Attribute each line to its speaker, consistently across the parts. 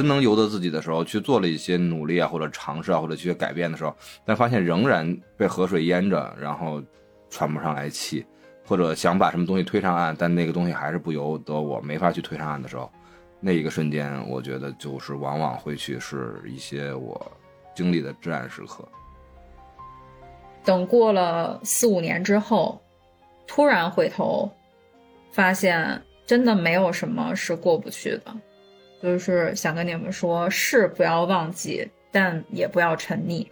Speaker 1: 真能由得自己的时候，去做了一些努力啊，或者尝试啊，或者去改变的时候，但发现仍然被河水淹着，然后喘不上来气，或者想把什么东西推上岸，但那个东西还是不由得我，没法去推上岸的时候，那一个瞬间，我觉得就是往往会去是一些我经历的至暗时刻。
Speaker 2: 等过了四五年之后，突然回头，发现真的没有什么是过不去的。就是想跟你们说，是不要忘记，但也不要沉溺。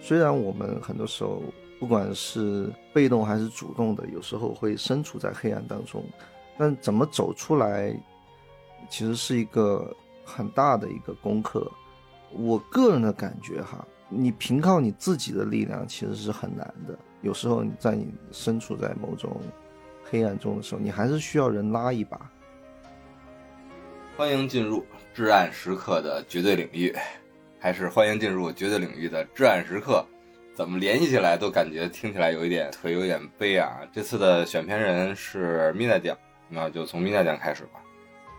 Speaker 3: 虽然我们很多时候不管是被动还是主动的，有时候会身处在黑暗当中，但怎么走出来，其实是一个很大的一个功课。我个人的感觉哈。你凭靠你自己的力量其实是很难的。有时候你在你身处在某种黑暗中的时候，你还是需要人拉一把。
Speaker 1: 欢迎进入至暗时刻的绝对领域，还是欢迎进入绝对领域的至暗时刻？怎么联系起来都感觉听起来有一点腿有点悲啊！这次的选片人是米娜酱，那就从米娜酱开始吧。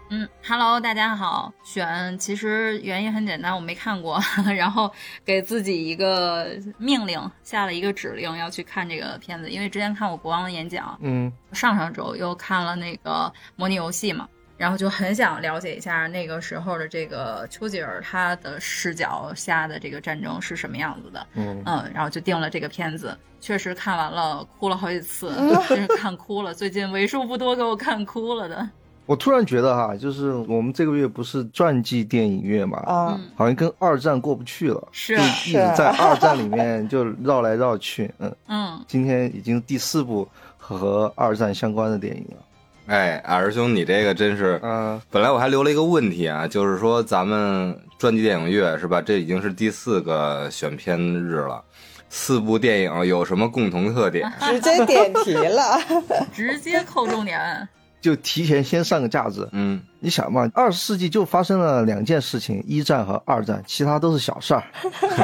Speaker 2: 嗯，Hello，大家好。选其实原因很简单，我没看过，然后给自己一个命令，下了一个指令要去看这个片子。因为之前看过国王的演讲，
Speaker 3: 嗯，
Speaker 2: 上上周又看了那个模拟游戏嘛，然后就很想了解一下那个时候的这个丘吉尔他的视角下的这个战争是什么样子的。
Speaker 3: 嗯
Speaker 2: 嗯，然后就定了这个片子，确实看完了哭了好几次，真是看哭了。最近为数不多给我看哭了的。
Speaker 3: 我突然觉得哈，就是我们这个月不是传记电影月嘛，
Speaker 4: 啊，
Speaker 3: 好像跟二战过不去了，
Speaker 2: 是
Speaker 3: 就一直在二战里面就绕来绕去，嗯
Speaker 2: 嗯，
Speaker 3: 今天已经第四部和二战相关的电影了。
Speaker 1: 哎，二师兄，你这个真是，
Speaker 3: 嗯，
Speaker 1: 本来我还留了一个问题啊，就是说咱们传记电影月是吧？这已经是第四个选片日了，四部电影有什么共同特点？
Speaker 4: 直接点题了，
Speaker 2: 直接扣重点。
Speaker 3: 就提前先上个架子，
Speaker 1: 嗯，
Speaker 3: 你想嘛，二十世纪就发生了两件事情，一战和二战，其他都是小事儿。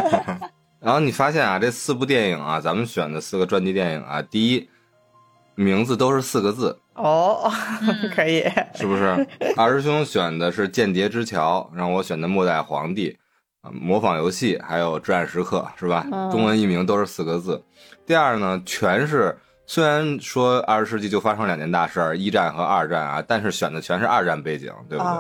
Speaker 1: 然后你发现啊，这四部电影啊，咱们选的四个传记电影啊，第一名字都是四个字，
Speaker 4: 哦，可以，
Speaker 1: 是不是？二师兄选的是《间谍之桥》，让我选的《末代皇帝》，啊，模仿游戏，还有《至暗时刻》，是吧？中文译名都是四个字。第二呢，全是。虽然说二十世纪就发生两件大事儿，一战和二战啊，但是选的全是二战背景，对不对？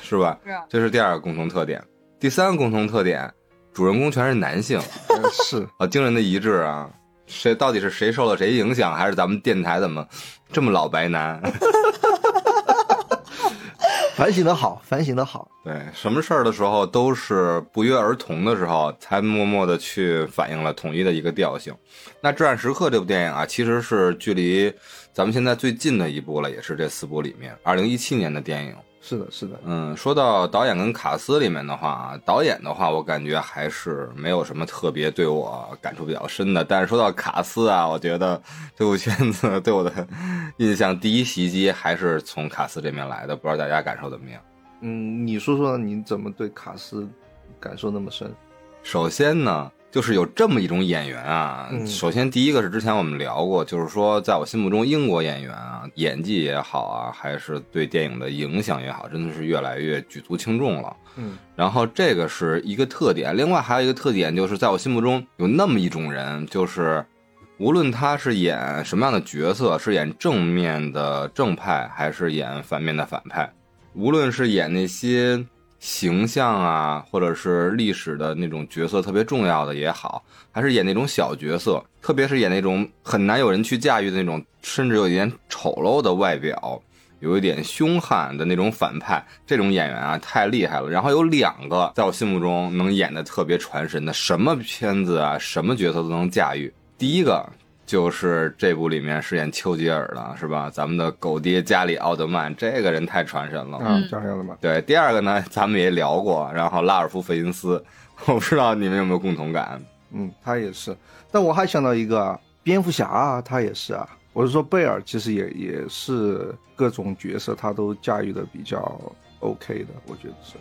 Speaker 1: 是吧？
Speaker 2: 是。
Speaker 1: 这是第二个共同特点。第三个共同特点，主人公全是男性，
Speaker 3: 是
Speaker 1: 啊，惊人的一致啊！谁到底是谁受了谁影响，还是咱们电台怎么这么老白男？
Speaker 3: 反省的好，反省的好。
Speaker 1: 对，什么事儿的时候都是不约而同的时候，才默默的去反映了统一的一个调性。那《至暗时刻》这部电影啊，其实是距离咱们现在最近的一部了，也是这四部里面，二零一七年的电影。
Speaker 3: 是的，是的，
Speaker 1: 嗯，说到导演跟卡斯里面的话啊，导演的话，我感觉还是没有什么特别对我感触比较深的。但是说到卡斯啊，我觉得这部片子对我的印象第一袭击还是从卡斯这边来的，不知道大家感受怎么样？
Speaker 3: 嗯，你说说你怎么对卡斯感受那么深？
Speaker 1: 首先呢。就是有这么一种演员啊，首先第一个是之前我们聊过，就是说在我心目中英国演员啊，演技也好啊，还是对电影的影响也好，真的是越来越举足轻重了。
Speaker 3: 嗯，
Speaker 1: 然后这个是一个特点，另外还有一个特点就是在我心目中有那么一种人，就是无论他是演什么样的角色，是演正面的正派还是演反面的反派，无论是演那些。形象啊，或者是历史的那种角色特别重要的也好，还是演那种小角色，特别是演那种很难有人去驾驭的那种，甚至有一点丑陋的外表，有一点凶悍的那种反派，这种演员啊太厉害了。然后有两个在我心目中能演的特别传神的，什么片子啊，什么角色都能驾驭。第一个。就是这部里面饰演丘吉尔的是吧？咱们的狗爹加里奥德曼，这个人太传神了。
Speaker 3: 嗯，加里奥德曼。
Speaker 1: 对，第二个呢，咱们也聊过，然后拉尔夫费因斯，我不知道你们有没有共同感。
Speaker 3: 嗯，他也是。但我还想到一个蝙蝠侠啊，他也是啊。我是说贝尔，其实也也是各种角色他都驾驭的比较 OK 的，我觉得是。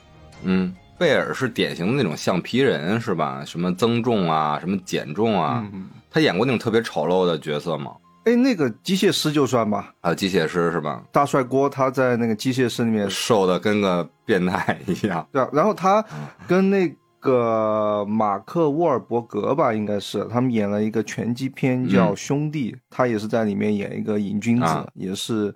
Speaker 1: 嗯。贝尔是典型的那种橡皮人，是吧？什么增重啊，什么减重啊？他演过那种特别丑陋的角色吗？
Speaker 3: 哎，那个机械师就算吧，
Speaker 1: 还有机械师是吧？
Speaker 3: 大帅锅他在那个机械师里面，
Speaker 1: 瘦的跟个变态一样。
Speaker 3: 对啊，然后他跟那个马克沃尔伯格吧，应该是他们演了一个拳击片叫《兄弟》，他也是在里面演一个瘾君子，
Speaker 1: 啊
Speaker 3: 也是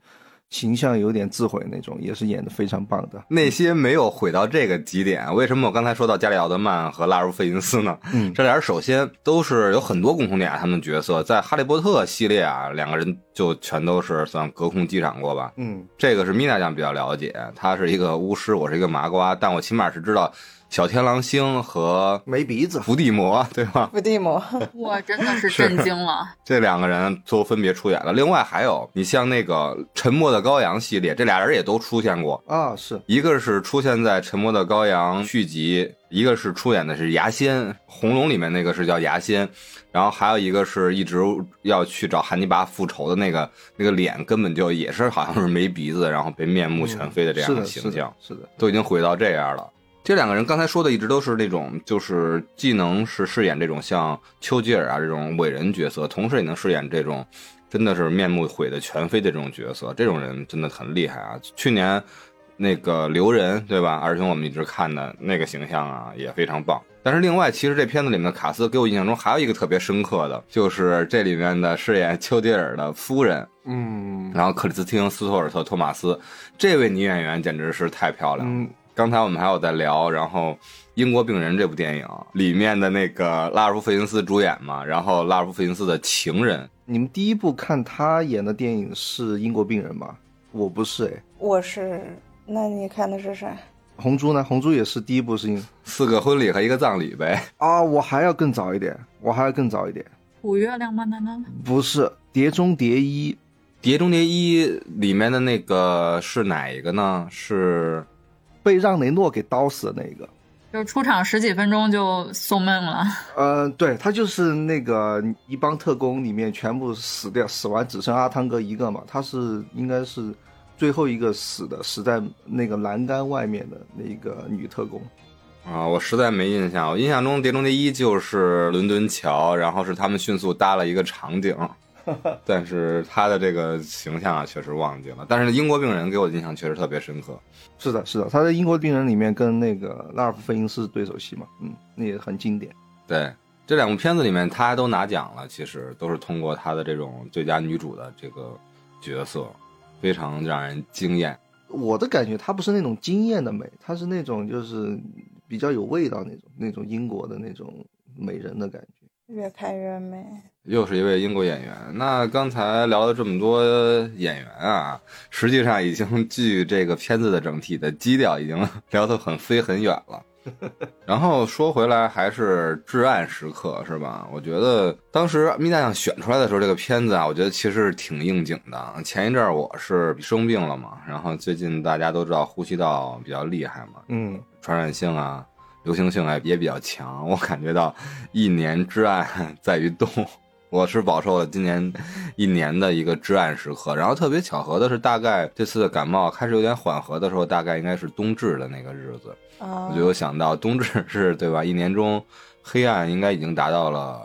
Speaker 3: 形象有点自毁那种，也是演的非常棒的。
Speaker 1: 那些没有毁到这个极点，为什么我刚才说到加里奥德曼和拉茹费因斯呢？
Speaker 3: 嗯
Speaker 1: 这俩人首先都是有很多共同点啊，他们的角色在《哈利波特》系列啊，两个人就全都是算隔空击掌过吧。
Speaker 3: 嗯，
Speaker 1: 这个是米娜酱比较了解，他是一个巫师，我是一个麻瓜，但我起码是知道小天狼星和
Speaker 3: 没鼻子，
Speaker 1: 伏地魔，对吧？
Speaker 4: 伏地魔，
Speaker 2: 我真的是震惊了。
Speaker 1: 这两个人都分别出演了。另外还有，你像那个《沉默的羔羊》系列，这俩人也都出现过。
Speaker 3: 啊，是。
Speaker 1: 一个是出现在《沉默的羔羊》续集，一个是出演的是牙仙，红龙里面那个是叫牙仙，然后还有一个是一直要去找汉尼拔复仇的那个，那个脸根本就也是好像是没鼻子，然后被面目全非的这样
Speaker 3: 的，
Speaker 1: 形象，
Speaker 3: 是的，是的，
Speaker 1: 都已经毁到这样了。这两个人刚才说的一直都是那种，就是既能是饰演这种像丘吉尔啊这种伟人角色，同时也能饰演这种真的是面目毁的全非的这种角色。这种人真的很厉害啊！去年那个刘仁对吧？二兄我们一直看的那个形象啊也非常棒。但是另外，其实这片子里面的卡斯给我印象中还有一个特别深刻的，就是这里面的饰演丘吉尔的夫人，
Speaker 3: 嗯
Speaker 1: 然后克里斯汀·斯托尔特·托马斯这位女演员简直是太漂亮了。
Speaker 3: 嗯，
Speaker 1: 刚才我们还有在聊，然后《英国病人》这部电影里面的那个拉尔夫·费因斯主演嘛，然后拉尔夫·费因斯的情人，
Speaker 3: 你们第一部看他演的电影是《英国病人》吗？我不是哎，
Speaker 4: 我是，那你看的是啥？
Speaker 3: 红猪呢？红猪也是第一部是
Speaker 1: 四个婚礼和一个葬礼呗。
Speaker 3: 啊，我还要更早一点，我还要更早一点，
Speaker 2: 五月亮吗？难道？
Speaker 3: 不是《碟中谍一》，《
Speaker 1: 碟中谍一》里面的那个是哪一个呢？是
Speaker 3: 被让雷诺给刀死的那个。
Speaker 2: 就是出场十几分钟就送命了。
Speaker 3: 呃，对他就是那个一帮特工里面全部死掉，死完只剩阿汤哥一个嘛，他是应该是最后一个死的，死在那个栏杆外面的那个女特工。
Speaker 1: 啊，我实在没印象。我印象中《碟中谍一》就是伦敦桥，然后是他们迅速搭了一个场景，但是他的这个形象啊，确实忘记了。但是英国病人给我的印象确实特别深刻。
Speaker 3: 是的，是的，他在《英国病人》里面跟那个拉尔夫·费因斯对手戏嘛，嗯，那也很经典。
Speaker 1: 对这两部片子里面，他都拿奖了，其实都是通过他的这种最佳女主的这个角色，非常让人惊艳。
Speaker 3: 我的感觉，她不是那种惊艳的美，她是那种就是比较有味道那种那种英国的那种美人的感觉。
Speaker 4: 越看越美。
Speaker 1: 又是一位英国演员。那刚才聊了这么多演员啊，实际上已经 距这个片子的整体的基调已经 聊得很飞很远了。然后说回来，还是至暗时刻是吧？我觉得当时米大酱选出来的时候，这个片子啊，我觉得其实挺应景的。前一阵儿我是生病了嘛，然后最近大家都知道呼吸道比较厉害嘛，
Speaker 3: 嗯，
Speaker 1: 传染性啊、流行性也也比较强。我感觉到一年之暗 在于冬，我是饱受了今年一年的一个至暗时刻。然后特别巧合的是，大概这次的感冒开始有点缓和的时候，大概应该是冬至的那个日子。
Speaker 4: 啊
Speaker 1: 我就有想到，冬至是对吧？一年中黑暗应该已经达到了，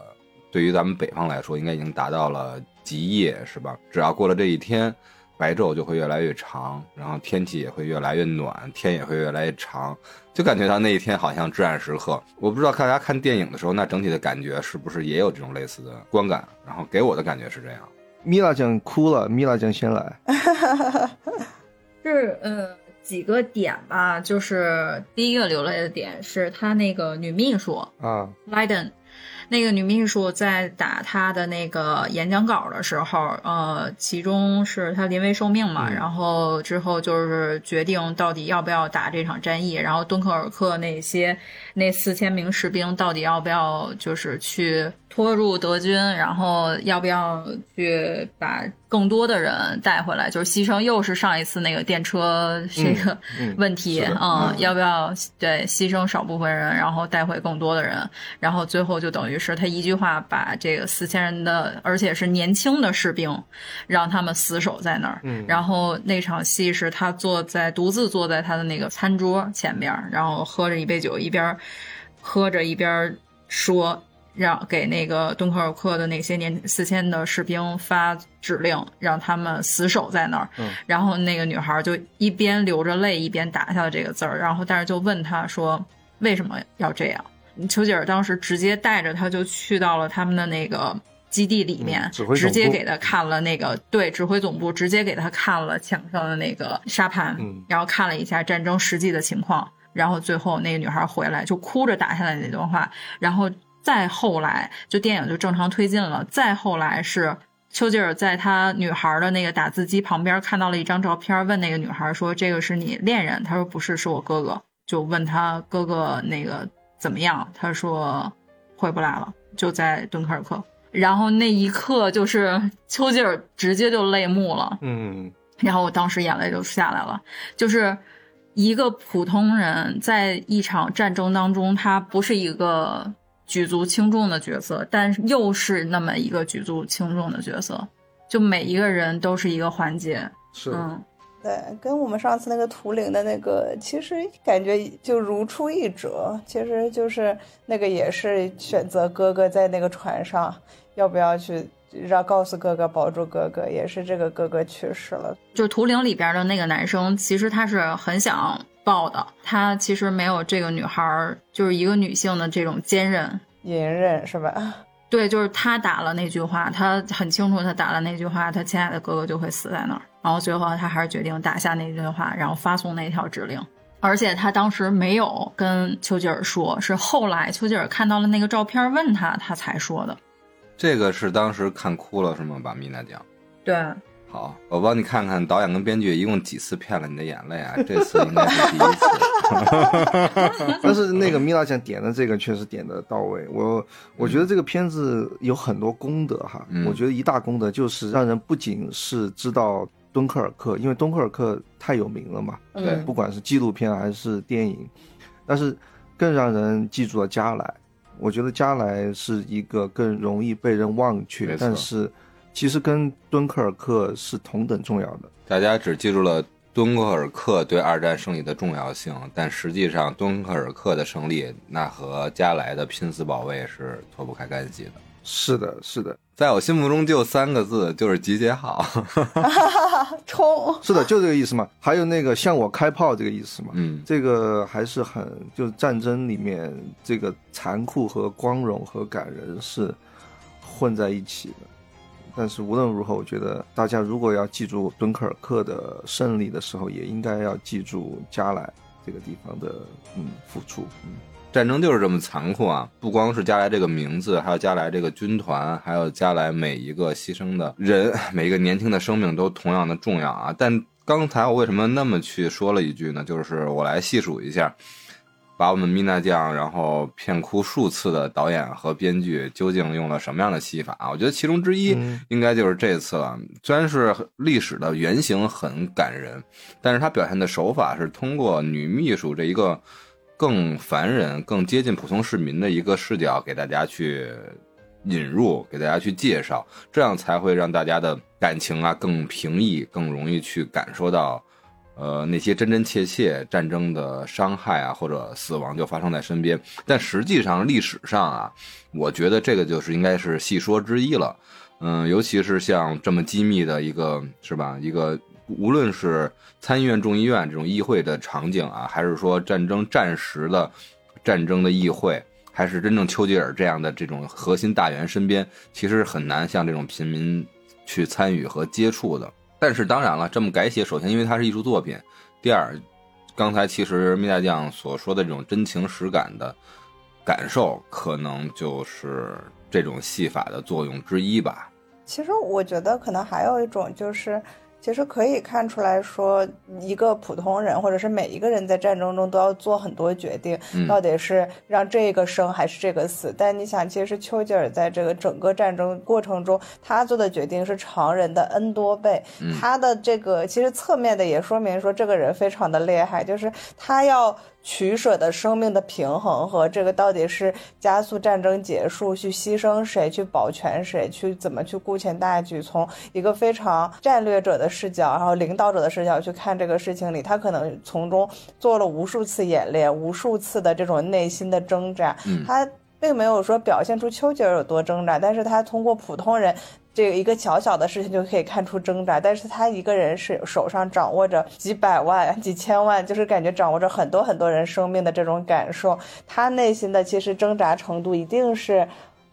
Speaker 1: 对于咱们北方来说，应该已经达到了极夜，是吧？只要过了这一天，白昼就会越来越长，然后天气也会越来越暖，天也会越来越长，就感觉到那一天好像至暗时刻。我不知道大家看电影的时候，那整体的感觉是不是也有这种类似的观感？然后给我的感觉是这样。
Speaker 3: 米拉酱哭了，米拉酱先来。
Speaker 2: 是呃几个点吧，就是第一个流泪的点是他那个女秘书
Speaker 3: 啊，
Speaker 2: 莱登，那个女秘书在打她的那个演讲稿的时候，呃，其中是她临危受命嘛，
Speaker 3: 嗯。
Speaker 2: 然后之后就是决定到底要不要打这场战役，然后敦刻尔克那些那四千名士兵到底要不要就是去拖入德军，然后要不要去把更多的人带回来，就是牺牲又是上一次那个电车这个
Speaker 3: 嗯
Speaker 2: 问题，嗯，要不要对牺牲少部分人，然后带回更多的人，然后最后就等于是他一句话把这个四千人的，而且是年轻的士兵，让他们死守在那儿。
Speaker 3: 嗯
Speaker 2: 然后那场戏是他坐在独自坐在他的那个餐桌前边儿，然后喝着一杯酒，一边喝着一边说。让给那个敦刻尔克的那些年四千的士兵发指令，让他们死守在那儿。
Speaker 3: 嗯
Speaker 2: 然后那个女孩就一边流着泪一边打下了这个字儿，然后但是就问他说为什么要这样？丘吉尔当时直接带着他就去到了他们的那个基地里面，直接给他看了那个对指挥总部，直接给他看了墙上的那个沙盘，
Speaker 3: 嗯
Speaker 2: 然后看了一下战争实际的情况，然后最后那个女孩回来就哭着打下来那段话，然后再后来就电影就正常推进了，再后来是。丘吉尔在他女孩的那个打字机旁边看到了一张照片，问那个女孩说：“这个是你恋人？”她说：“不是，是我哥哥。”就问他哥哥那个怎么样？他说：“回不来了，就在敦刻尔克。”然后那一刻，就是丘吉尔直接就泪目了。
Speaker 3: 嗯，
Speaker 2: 然后我当时眼泪就下来了，就是一个普通人在一场战争当中，他不是一个举足轻重的角色，但又是那么一个举足轻重的角色，就每一个人都是一个环节，
Speaker 3: 是，
Speaker 2: 嗯，
Speaker 4: 对，跟我们上次那个图灵的那个，其实感觉就如出一辙。其实就是那个也是选择哥哥在那个船上，要不要去让告诉哥哥保住哥哥，也是这个哥哥去世了。
Speaker 2: 就是图灵里边的那个男生，其实他是很想抱的，他其实没有这个女孩儿，就是一个女性的这种坚韧。
Speaker 4: 隐忍是吧？
Speaker 2: 对，就是他打了那句话，他很清楚，他打了那句话，他亲爱的哥哥就会死在那儿。然后最后他还是决定打下那句话，然后发送那条指令。而且他当时没有跟丘吉尔说，是后来丘吉尔看到了那个照片，问他，他才说的。
Speaker 1: 这个是当时看哭了是吗？把米娜讲。
Speaker 2: 对，
Speaker 1: 好，我帮你看看导演跟编剧一共几次骗了你的眼泪啊？这次应该是第一次。
Speaker 3: 但是那个米拉酱点的这个确实点的到位，我我觉得这个片子有很多功德哈，
Speaker 1: 嗯
Speaker 3: 我觉得一大功德就是让人不仅是知道敦刻尔克，因为敦刻尔克太有名了嘛，
Speaker 1: 对
Speaker 2: 嗯
Speaker 3: 不管是纪录片还是电影，但是更让人记住了加莱。我觉得加莱是一个更容易被人忘却，但是其实跟敦刻尔克是同等重要的。
Speaker 1: 大家只记住了敦刻尔克对二战胜利的重要性，但实际上敦刻尔克的胜利那和加莱的拼死保卫是脱不开干系的。
Speaker 3: 是的，是的，
Speaker 1: 在我心目中就三个字，就是集结号。
Speaker 4: 冲！
Speaker 3: 是的，就这个意思嘛。还有那个向我开炮这个意思嘛。
Speaker 1: 嗯，
Speaker 3: 这个还是很，就是战争里面这个残酷和光荣和感人是混在一起的。但是无论如何，我觉得大家如果要记住敦刻尔克的胜利的时候，也应该要记住加莱这个地方的嗯付出。嗯，
Speaker 1: 战争就是这么残酷啊！不光是加莱这个名字，还有加莱这个军团，还有加莱每一个牺牲的人，每一个年轻的生命都同样的重要啊！但刚才我为什么那么去说了一句呢？就是我来细数一下，把我们米娜酱然后骗哭数次的导演和编剧究竟用了什么样的戏法啊？我觉得其中之一
Speaker 3: 嗯
Speaker 1: 应该就是这次了。虽然是历史的原型很感人，但是他表现的手法是通过女秘书这一个更凡人、更接近普通市民的一个视角给大家去引入，给大家去介绍，这样才会让大家的感情啊更平易，更容易去感受到。呃，那些真真切切战争的伤害啊，或者死亡就发生在身边，但实际上历史上啊，我觉得这个就是应该是细说之一了。嗯，尤其是像这么机密的一个，是吧？一个无论是参议院、众议院这种议会的场景啊，还是说战争战时的战争的议会，还是真正丘吉尔这样的这种核心大员身边，其实很难像这种平民去参与和接触的。但是当然了，这么改写，首先因为它是艺术作品，第二，刚才其实蜜大将所说的这种真情实感的感受，可能就是这种戏法的作用之一吧。
Speaker 4: 其实我觉得可能还有一种就是。其实可以看出来说，一个普通人或者是每一个人在战争中都要做很多决定，
Speaker 1: 嗯
Speaker 4: 到底是让这个生还是这个死。但你想，其实丘吉尔在这个整个战争过程中，他做的决定是常人的 n 多倍。
Speaker 1: 嗯
Speaker 4: 他的这个其实侧面的也说明说，这个人非常的厉害，就是他要。取舍的生命的平衡和这个到底是加速战争结束，去牺牲谁，去保全谁，去怎么去顾全大局，从一个非常战略者的视角，然后领导者的视角去看这个事情里，他可能从中做了无数次演练，无数次的这种内心的挣扎，
Speaker 1: 嗯
Speaker 4: 他。并没有说表现出丘吉尔有多挣扎，但是他通过普通人这个一个小小的事情就可以看出挣扎，但是他一个人是手上掌握着几百万、几千万，就是感觉掌握着很多很多人生命的这种感受，他内心的其实挣扎程度一定是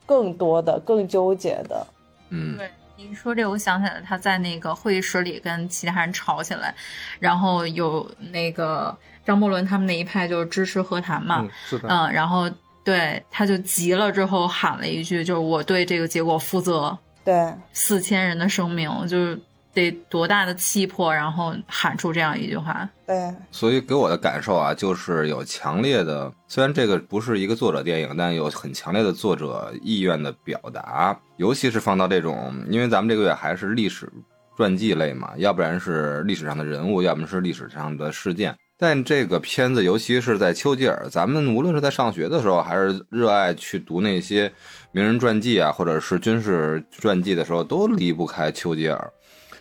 Speaker 4: 更多的、更纠结的。
Speaker 1: 嗯，
Speaker 2: 对，你说这，我想起来他在那个会议室里跟其他人吵起来，然后有那个张伯伦他们那一派就是支持和谈嘛，
Speaker 3: 嗯，是的，
Speaker 2: 嗯，然后对他就急了之后喊了一句，就是我对这个结果负责，
Speaker 4: 对，
Speaker 2: 四千人的生命，就是得多大的气魄，然后喊出这样一句话。
Speaker 4: 对，
Speaker 1: 所以给我的感受啊，就是有强烈的，虽然这个不是一个作者电影，但有很强烈的作者意愿的表达，尤其是放到这种，因为咱们这个月还是历史传记类嘛，要不然是历史上的人物，要么是历史上的事件。但这个片子，尤其是在丘吉尔，咱们无论是在上学的时候，还是热爱去读那些名人传记啊，或者是军事传记的时候，都离不开丘吉尔。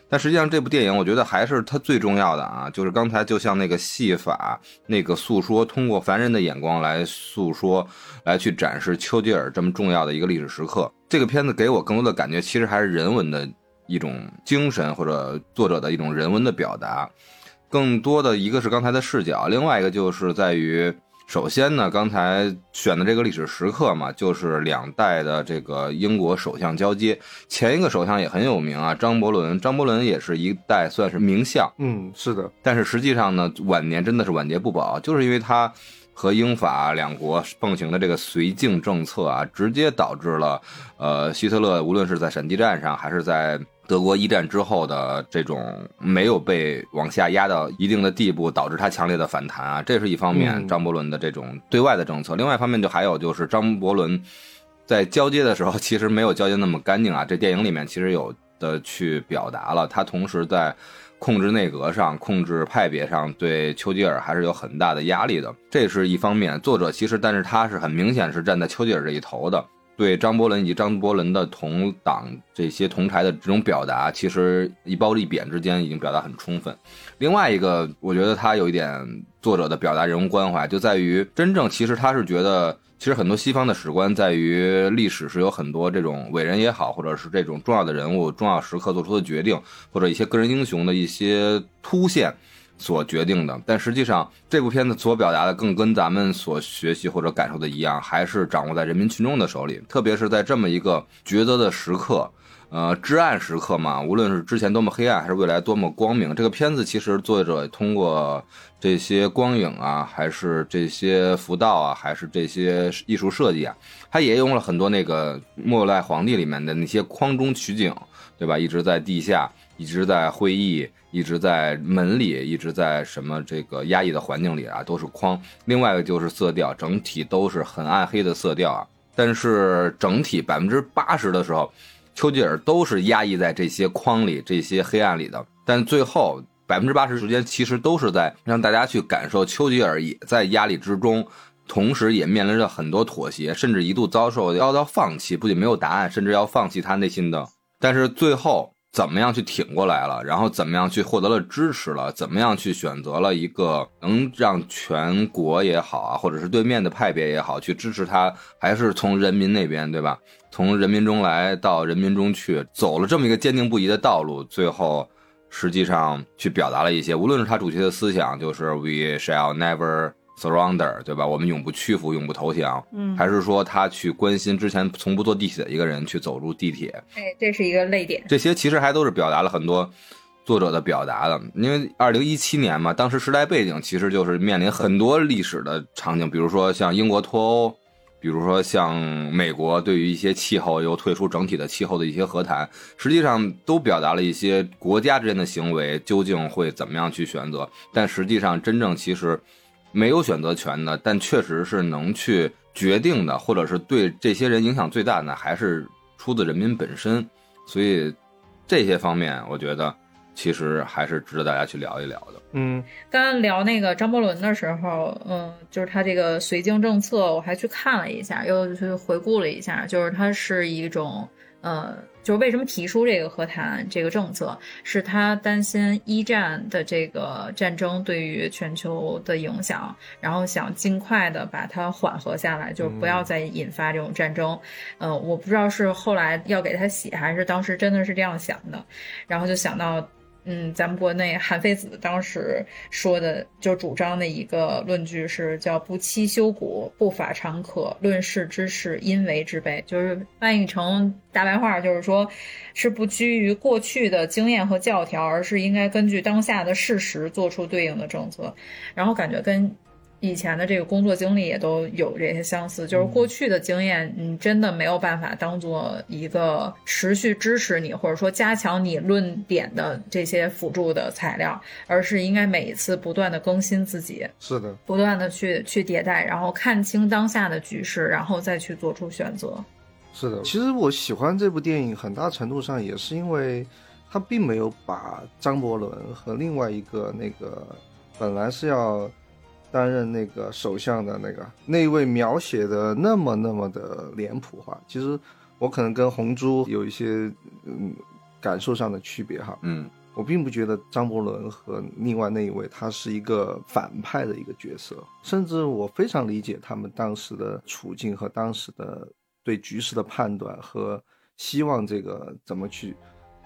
Speaker 1: 但实际上，这部电影我觉得还是它最重要的啊，就是刚才就像那个戏法，那个诉说，通过凡人的眼光来诉说，来去展示丘吉尔这么重要的一个历史时刻。这个片子给我更多的感觉，其实还是人文的一种精神，或者作者的一种人文的表达。更多的一个是刚才的视角，另外一个就是在于。首先呢，刚才选的这个历史时刻嘛，就是两代的这个英国首相交接。前一个首相也很有名啊，张伯伦。张伯伦也是一代算是名相，
Speaker 3: 嗯，是的，
Speaker 1: 但是实际上呢，晚年真的是晚节不保，就是因为他和英法两国奉行的这个绥靖政策啊，直接导致了呃希特勒无论是在闪击战上还是在。德国一战之后的这种没有被往下压到一定的地步，导致他强烈的反弹啊，这是一方面。
Speaker 3: 嗯
Speaker 1: 张伯伦的这种对外的政策，另外一方面就还有就是张伯伦在交接的时候，其实没有交接那么干净啊。这电影里面其实有的去表达了，他同时在控制内阁上、控制派别上，对丘吉尔还是有很大的压力的，这是一方面。作者其实，但是他是很明显是站在丘吉尔这一头的。对张伯伦以及张伯伦的同党这些同台的这种表达，其实一褒一贬之间已经表达很充分。另外一个，我觉得他有一点作者的表达人物关怀，就在于真正其实他是觉得，其实很多西方的史观在于历史是有很多这种伟人也好，或者是这种重要的人物、重要时刻做出的决定，或者一些个人英雄的一些凸显。所决定的，但实际上这部片子所表达的更跟咱们所学习或者感受的一样，还是掌握在人民群众的手里。特别是在这么一个抉择的时刻，呃，至暗时刻嘛，无论是之前多么黑暗，还是未来多么光明，这个片子其实作者通过这些光影啊，还是这些浮道啊，还是这些艺术设计啊，他也用了很多那个《末代皇帝》里面的那些框中取景，对吧？一直在地下，一直在会议。一直在门里，一直在什么这个压抑的环境里啊，都是框。另外一个就是色调，整体都是很暗黑的色调啊。但是整体百分之八十的时候，丘吉尔都是压抑在这些框里、这些黑暗里的。但最后百分之八十时间，其实都是在让大家去感受丘吉尔也在压力之中，同时也面临着很多妥协，甚至一度遭受要到放弃，不仅没有答案，甚至要放弃他内心的。但是最后。怎么样去挺过来了？然后怎么样去获得了支持了？怎么样去选择了一个能让全国也好啊，或者是对面的派别也好去支持他？还是从人民那边对吧？从人民中来到人民中去，走了这么一个坚定不移的道路，最后实际上去表达了一些，无论是他主题的思想，就是 We shall never。Surrender，对吧？我们永不屈服，永不投降。
Speaker 2: 嗯，
Speaker 1: 还是说他去关心之前从不坐地铁的一个人去走入地铁？
Speaker 2: 哎，这是一个泪点。
Speaker 1: 这些其实还都是表达了很多作者的表达的。因为二零一七年嘛，当时时代背景其实就是面临很多历史的场景，比如说像英国脱欧，比如说像美国对于一些气候又退出整体的气候的一些和谈，实际上都表达了一些国家之间的行为究竟会怎么样去选择。但实际上，真正其实。没有选择权的，但确实是能去决定的，或者是对这些人影响最大的，还是出自人民本身。所以这些方面，我觉得其实还是值得大家去聊一聊的。
Speaker 3: 嗯，
Speaker 2: 刚刚聊那个张伯伦的时候，嗯，就是他这个绥靖政策，我还去看了一下，又去回顾了一下，就是它是一种。呃，就是为什么提出这个和谈这个政策，是他担心一战的这个战争对于全球的影响，然后想尽快的把它缓和下来，就是不要再引发这种战争。呃，我不知道是后来要给他写，还是当时真的是这样想的，然后就想到。嗯，咱们国内韩非子当时说的，就主张的一个论据是叫“不期修古，不法常可，论世之事，因为之备”，就是翻译成大白话，就是说，是不拘于过去的经验和教条，而是应该根据当下的事实做出对应的政策。然后感觉跟。以前的这个工作经历也都有这些相似，就是过去的经验，你真的没有办法当做一个持续支持你或者说加强你论点的这些辅助的材料，而是应该每一次不断的更新自己，
Speaker 3: 是的，
Speaker 2: 不断的去去迭代，然后看清当下的局势，然后再去做出选择。
Speaker 3: 是的，其实我喜欢这部电影，很大程度上也是因为他并没有把张伯伦和另外一个那个本来是要。担任那个首相的那个那位描写的那么那么的脸谱化，其实我可能跟红猪有一些嗯感受上的区别哈，
Speaker 1: 嗯，
Speaker 3: 我并不觉得张伯伦和另外那一位他是一个反派的一个角色，甚至我非常理解他们当时的处境和当时的对局势的判断和希望这个怎么去。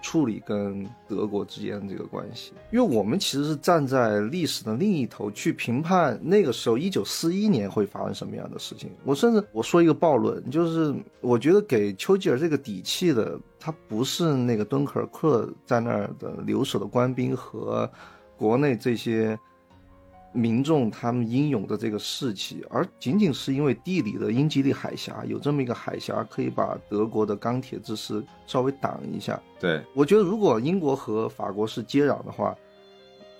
Speaker 3: 处理跟德国之间的这个关系，因为我们其实是站在历史的另一头去评判那个时候一九四一年会发生什么样的事情。我甚至我说一个暴论，就是我觉得给丘吉尔这个底气的，他不是那个敦刻尔克在那儿的留守的官兵和国内这些。民众他们英勇的这个士气，而仅仅是因为地理的英吉利海峡有这么一个海峡，可以把德国的钢铁之师稍微挡一下。
Speaker 1: 对
Speaker 3: 我觉得，如果英国和法国是接壤的话，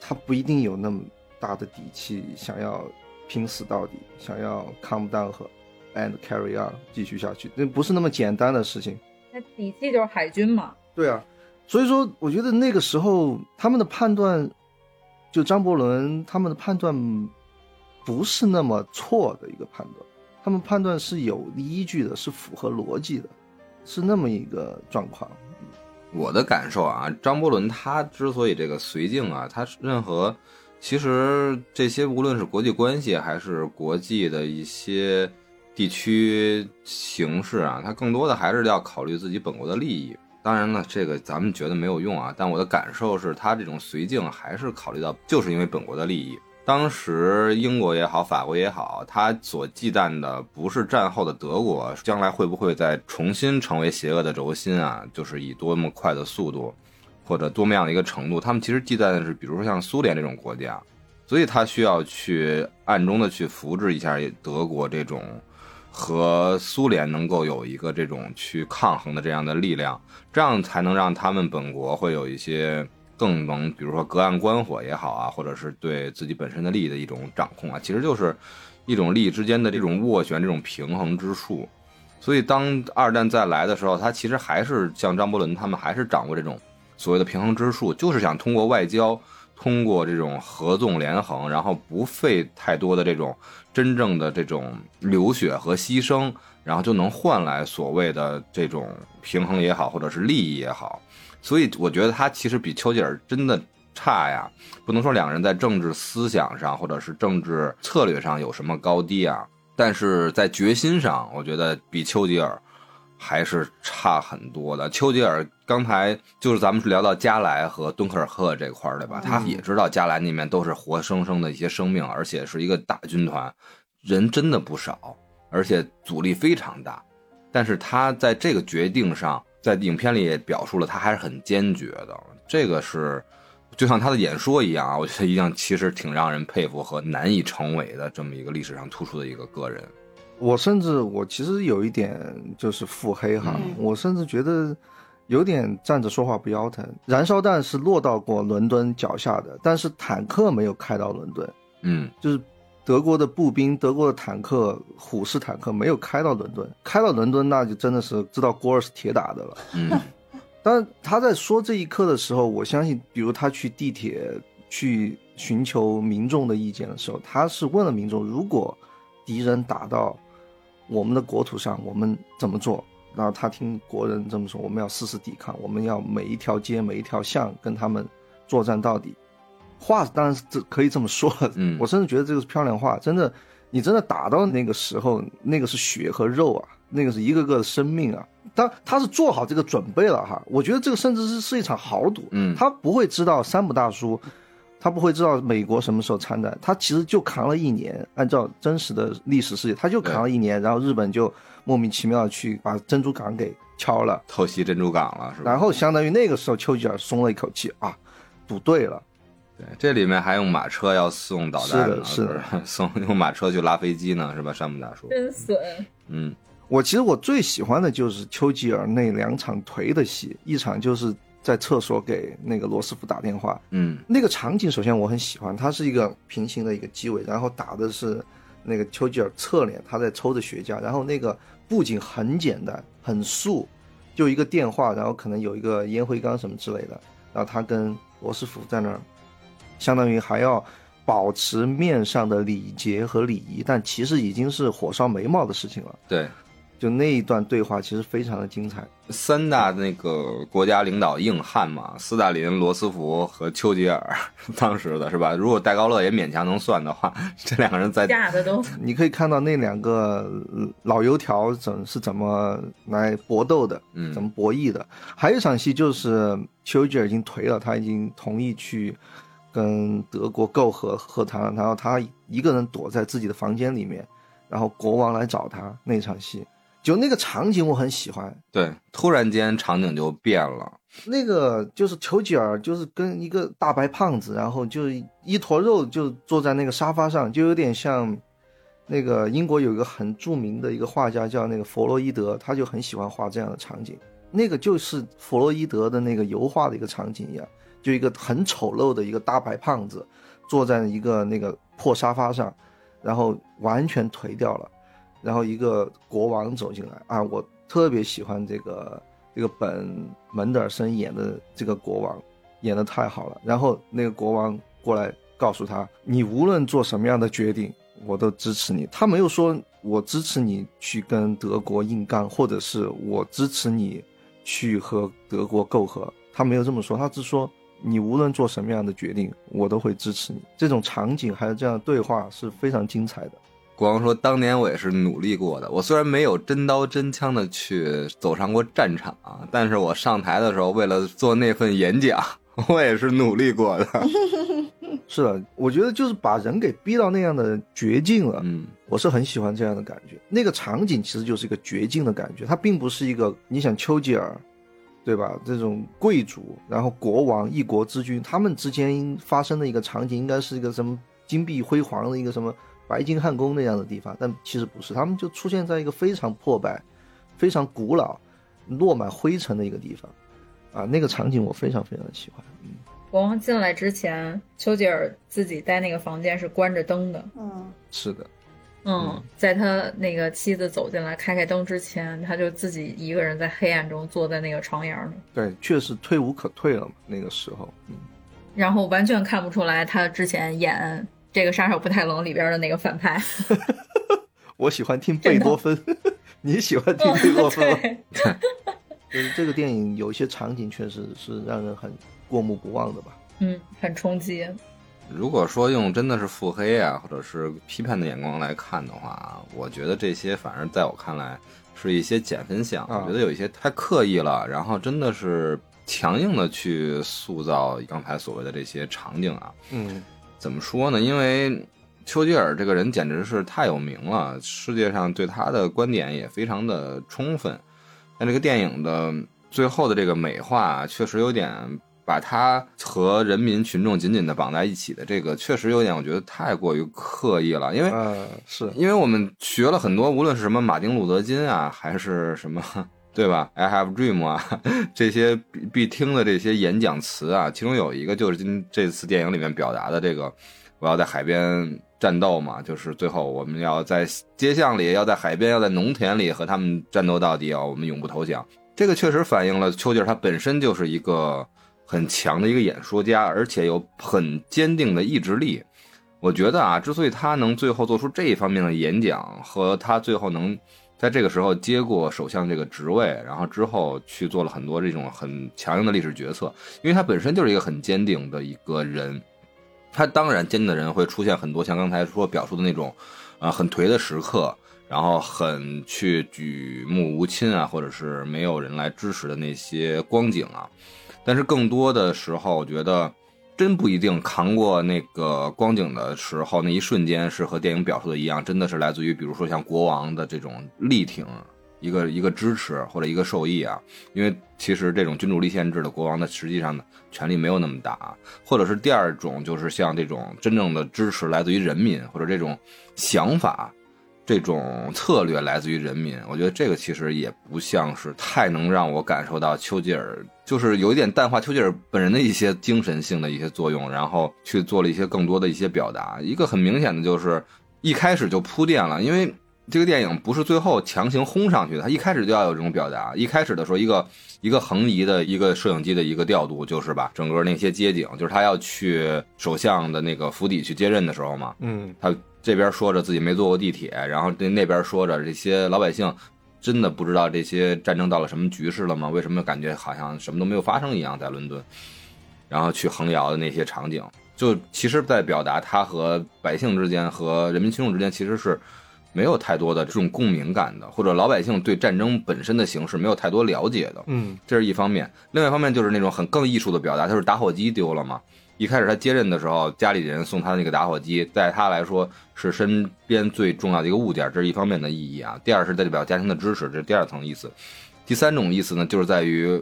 Speaker 3: 他不一定有那么大的底气，想要拼死到底，想要 come down 和 and carry on 继续下去，那不是那么简单的事情。
Speaker 2: 那底气就是海军嘛。
Speaker 3: 对啊，所以说我觉得那个时候他们的判断。就张伯伦他们的判断不是那么错的一个判断，他们判断是有依据的，是符合逻辑的，是那么一个状况。
Speaker 1: 我的感受啊，张伯伦他之所以这个绥靖啊，他任何其实这些无论是国际关系还是国际的一些地区形势啊，他更多的还是要考虑自己本国的利益。当然了，这个咱们觉得没有用啊，但我的感受是他这种绥靖还是考虑到，就是因为本国的利益。当时英国也好，法国也好，他所忌惮的不是战后的德国将来会不会再重新成为邪恶的轴心啊，就是以多么快的速度，或者多么样的一个程度，他们其实忌惮的是，比如说像苏联这种国家，所以他需要去暗中的去扶植一下德国这种。和苏联能够有一个这种去抗衡的这样的力量，这样才能让他们本国会有一些更能，比如说隔岸观火也好啊，或者是对自己本身的利益的一种掌控啊，其实就是一种利益之间的这种斡旋、这种平衡之术。所以当二战再来的时候，他其实还是像张伯伦他们还是掌握这种所谓的平衡之术，就是想通过外交。通过这种合纵连横，然后不费太多的这种真正的这种流血和牺牲，然后就能换来所谓的这种平衡也好，或者是利益也好。所以我觉得他其实比丘吉尔真的差呀，不能说两个人在政治思想上或者是政治策略上有什么高低啊，但是在决心上，我觉得比丘吉尔。还是差很多的。丘吉尔刚才就是咱们是聊到加莱和敦刻尔克这块儿，对吧？他也知道加莱那面都是活生生的一些生命，而且是一个大军团，人真的不少，而且阻力非常大。但是他在这个决定上，在影片里也表述了，他还是很坚决的。这个是就像他的演说一样啊，我觉得一样，其实挺让人佩服和难以成为的这么一个历史上突出的一个个人。
Speaker 3: 我甚至我其实有一点就是腹黑哈，我甚至觉得有点站着说话不腰疼。燃烧弹是落到过伦敦脚下的，但是坦克没有开到伦敦。
Speaker 1: 嗯，
Speaker 3: 就是德国的步兵、德国的坦克、虎式坦克没有开到伦敦，开到伦敦那就真的是知道锅儿是铁打的了。
Speaker 1: 嗯，
Speaker 3: 但他在说这一刻的时候，我相信，比如他去地铁去寻求民众的意见的时候，他是问了民众，如果敌人打到。我们的国土上，我们怎么做？然后他听国人这么说，我们要誓死抵抗，我们要每一条街每一条巷跟他们作战到底。话当然是这可以这么说，
Speaker 1: 嗯
Speaker 3: 我甚至觉得这个是漂亮话。真的，你真的打到那个时候，那个是血和肉啊，那个是一个个的生命啊。他他是做好这个准备了哈，我觉得这个甚至是是一场豪赌。
Speaker 1: 嗯
Speaker 3: 他不会知道山姆大叔，他不会知道美国什么时候参战，他其实就扛了一年。按照真实的历史事件，他就扛了一年，然后日本就莫名其妙地去把珍珠港给敲了，
Speaker 1: 偷袭珍珠港了，是吧？
Speaker 3: 然后相当于那个时候丘吉尔松了一口气啊，赌对了。
Speaker 1: 对，这里面还用马车要送导弹呢，
Speaker 3: 是的是的
Speaker 1: 不是 送用马车去拉飞机呢，是吧？山姆大叔，
Speaker 2: 真损。
Speaker 1: 嗯
Speaker 3: 我其实我最喜欢的就是丘吉尔那两场颓的戏，一场就是在厕所给那个罗斯福打电话，
Speaker 1: 嗯。
Speaker 3: 那个场景首先我很喜欢，它是一个平行的一个机位，然后打的是那个丘吉尔侧脸，他在抽着雪茄，然后那个布景很简单，很素，就一个电话，然后可能有一个烟灰缸什么之类的，然后他跟罗斯福在那儿，相当于还要保持面上的礼节和礼仪，但其实已经是火烧眉毛的事情了。
Speaker 1: 对，
Speaker 3: 就那一段对话其实非常的精彩。
Speaker 1: 三大那个国家领导硬汉嘛，斯大林、罗斯福和丘吉尔，当时的是吧？如果戴高乐也勉强能算的话，这两个人在
Speaker 2: 架的都
Speaker 3: 你可以看到那两个呃老油条怎是怎么来搏斗的，
Speaker 1: 嗯
Speaker 3: 怎么博弈的。还有一场戏就是丘吉尔已经颓了，他已经同意去跟德国媾和和谈了，然后他一个人躲在自己的房间里面，然后国王来找他那场戏，就那个场景我很喜欢。
Speaker 1: 对，突然间场景就变了，
Speaker 3: 那个就是丘吉尔，就是跟一个大白胖子，然后就一坨肉就坐在那个沙发上，就有点像那个英国有一个很著名的一个画家叫那个弗洛伊德，他就很喜欢画这样的场景。那个就是弗洛伊德的那个油画的一个场景一样，就一个很丑陋的一个大白胖子坐在一个那个破沙发上，然后完全颓掉了，然后一个国王走进来啊，我特别喜欢这个这个本门德尔森演的这个国王，演的太好了。然后那个国王过来告诉他，你无论做什么样的决定，我都支持你。他没有说我支持你去跟德国硬刚，或者是我支持你去和德国媾和，他没有这么说，他只说你无论做什么样的决定，我都会支持你。这种场景还有这样的对话是非常精彩的。
Speaker 1: 国王说：“当年我也是努力过的，我虽然没有真刀真枪的去走上过战场，但是我上台的时候，为了做那份演讲，我也是努力过的。
Speaker 3: 是的，我觉得就是把人给逼到那样的绝境了。
Speaker 1: 嗯，
Speaker 3: 我是很喜欢这样的感觉。那个场景其实就是一个绝境的感觉，它并不是一个你想丘吉尔，对吧？这种贵族，然后国王、一国之君，他们之间发生的一个场景，应该是一个什么金碧辉煌的一个什么白金汉宫那样的地方，但其实不是，他们就出现在一个非常破败、非常古老、落满灰尘的一个地方。啊，那个场景我非常非常的喜欢。嗯，
Speaker 2: 国王进来之前，丘吉尔自己待那个房间是关着灯的。
Speaker 4: 嗯，
Speaker 3: 是的，
Speaker 2: 嗯，在他那个妻子走进来开开灯之前，他就自己一个人在黑暗中坐在那个床沿
Speaker 3: 对，确实退无可退了嘛，那个时候。嗯。
Speaker 2: 然后完全看不出来他之前演这个《杀手不太冷》里边的那个反派。
Speaker 3: 我喜欢听贝多芬，你喜欢听贝多芬吗？
Speaker 2: 对，
Speaker 3: 就是这个电影有一些场景确实是让人很过目不忘的吧。
Speaker 2: 嗯，很冲击。
Speaker 1: 如果说用真的是腹黑啊，或者是批判的眼光来看的话，我觉得这些反而在我看来是一些减分项。
Speaker 3: 啊
Speaker 1: 我觉得有一些太刻意了，然后真的是强硬的去塑造刚才所谓的这些场景啊。
Speaker 3: 嗯，
Speaker 1: 怎么说呢？因为丘吉尔这个人简直是太有名了，世界上对他的观点也非常的充分。但这个电影的最后的这个美化，确实有点把他和人民群众紧紧的绑在一起的这个，确实有点我觉得太过于刻意了。因为
Speaker 3: 呃，是
Speaker 1: 因为我们学了很多，无论是什么马丁路德金啊，还是什么，对吧？I have dream 啊，这些必必听的这些演讲词啊，其中有一个就是今这次电影里面表达的这个，我要在海边战斗嘛，就是最后我们要在街巷里，要在海边，要在农田里和他们战斗到底啊，我们永不投降。这个确实反映了丘吉尔他本身就是一个很强的一个演说家，而且有很坚定的意志力。我觉得啊，之所以他能最后做出这一方面的演讲，和他最后能在这个时候接过首相这个职位，然后之后去做了很多这种很强硬的历史决策，因为他本身就是一个很坚定的一个人。他当然坚定的人会出现很多像刚才说表述的那种，啊，很颓的时刻，然后很去举目无亲啊，或者是没有人来支持的那些光景啊。但是更多的时候，我觉得。真不一定扛过那个光景的时候，那一瞬间是和电影表述的一样，真的是来自于比如说像国王的这种力挺，一个一个支持或者一个受益啊。因为其实这种君主立宪制的国王的实际上的权力没有那么大，或者是第二种就是像这种真正的支持来自于人民或者这种想法。这种策略来自于人民，我觉得这个其实也不像是太能让我感受到丘吉尔，就是有一点淡化丘吉尔本人的一些精神性的一些作用，然后去做了一些更多的一些表达。一个很明显的就是一开始就铺垫了，因为这个电影不是最后强行轰上去的，他一开始就要有这种表达。一开始的时候，一个一个横移的一个摄影机的一个调度，就是把整个那些街景，就是他要去首相的那个府邸去接任的时候嘛，
Speaker 3: 嗯，
Speaker 1: 他。这边说着自己没坐过地铁，然后那那边说着这些老百姓真的不知道这些战争到了什么局势了吗？为什么感觉好像什么都没有发生一样在伦敦？然后去横摇的那些场景，就其实在表达他和百姓之间和人民群众之间其实是没有太多的这种共鸣感的，或者老百姓对战争本身的形式没有太多了解的。
Speaker 3: 嗯，
Speaker 1: 这是一方面，另外一方面就是那种很更艺术的表达，就是打火机丢了嘛。一开始他接任的时候，家里人送他的那个打火机，在他来说是身边最重要的一个物件，这是一方面的意义啊。第二是代表家庭的支持，这是第二层意思。第三种意思呢，就是在于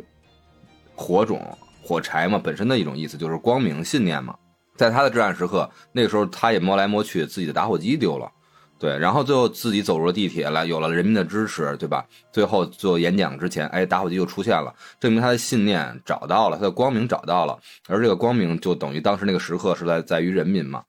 Speaker 1: 火种、火柴嘛本身的一种意思，就是光明、信念嘛。在他的至暗时刻，那个时候他也摸来摸去，自己的打火机丢了。对，然后最后自己走入了地铁了，有了人民的支持，对吧？最后做演讲之前，哎，打火机又出现了，证明他的信念找到了，他的光明找到了，而这个光明就等于当时那个时刻是在在于人民嘛。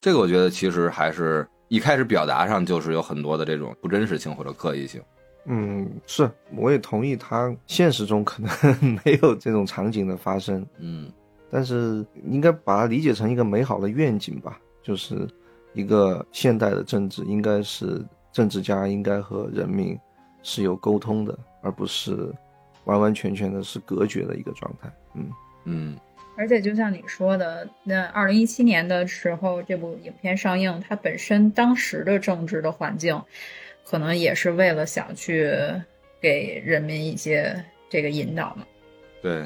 Speaker 1: 这个我觉得其实还是一开始表达上就是有很多的这种不真实性或者刻意性。
Speaker 3: 嗯，是，我也同意，他现实中可能 没有这种场景的发生。
Speaker 1: 嗯，
Speaker 3: 但是应该把它理解成一个美好的愿景吧，就是。一个现代的政治应该是政治家应该和人民是有沟通的，而不是完完全全的是隔绝的一个状态。嗯
Speaker 1: 嗯。
Speaker 2: 而且就像你说的，那二零一七年的时候，这部影片上映，它本身当时的政治的环境，可能也是为了想去给人民一些这个引导嘛。
Speaker 1: 对，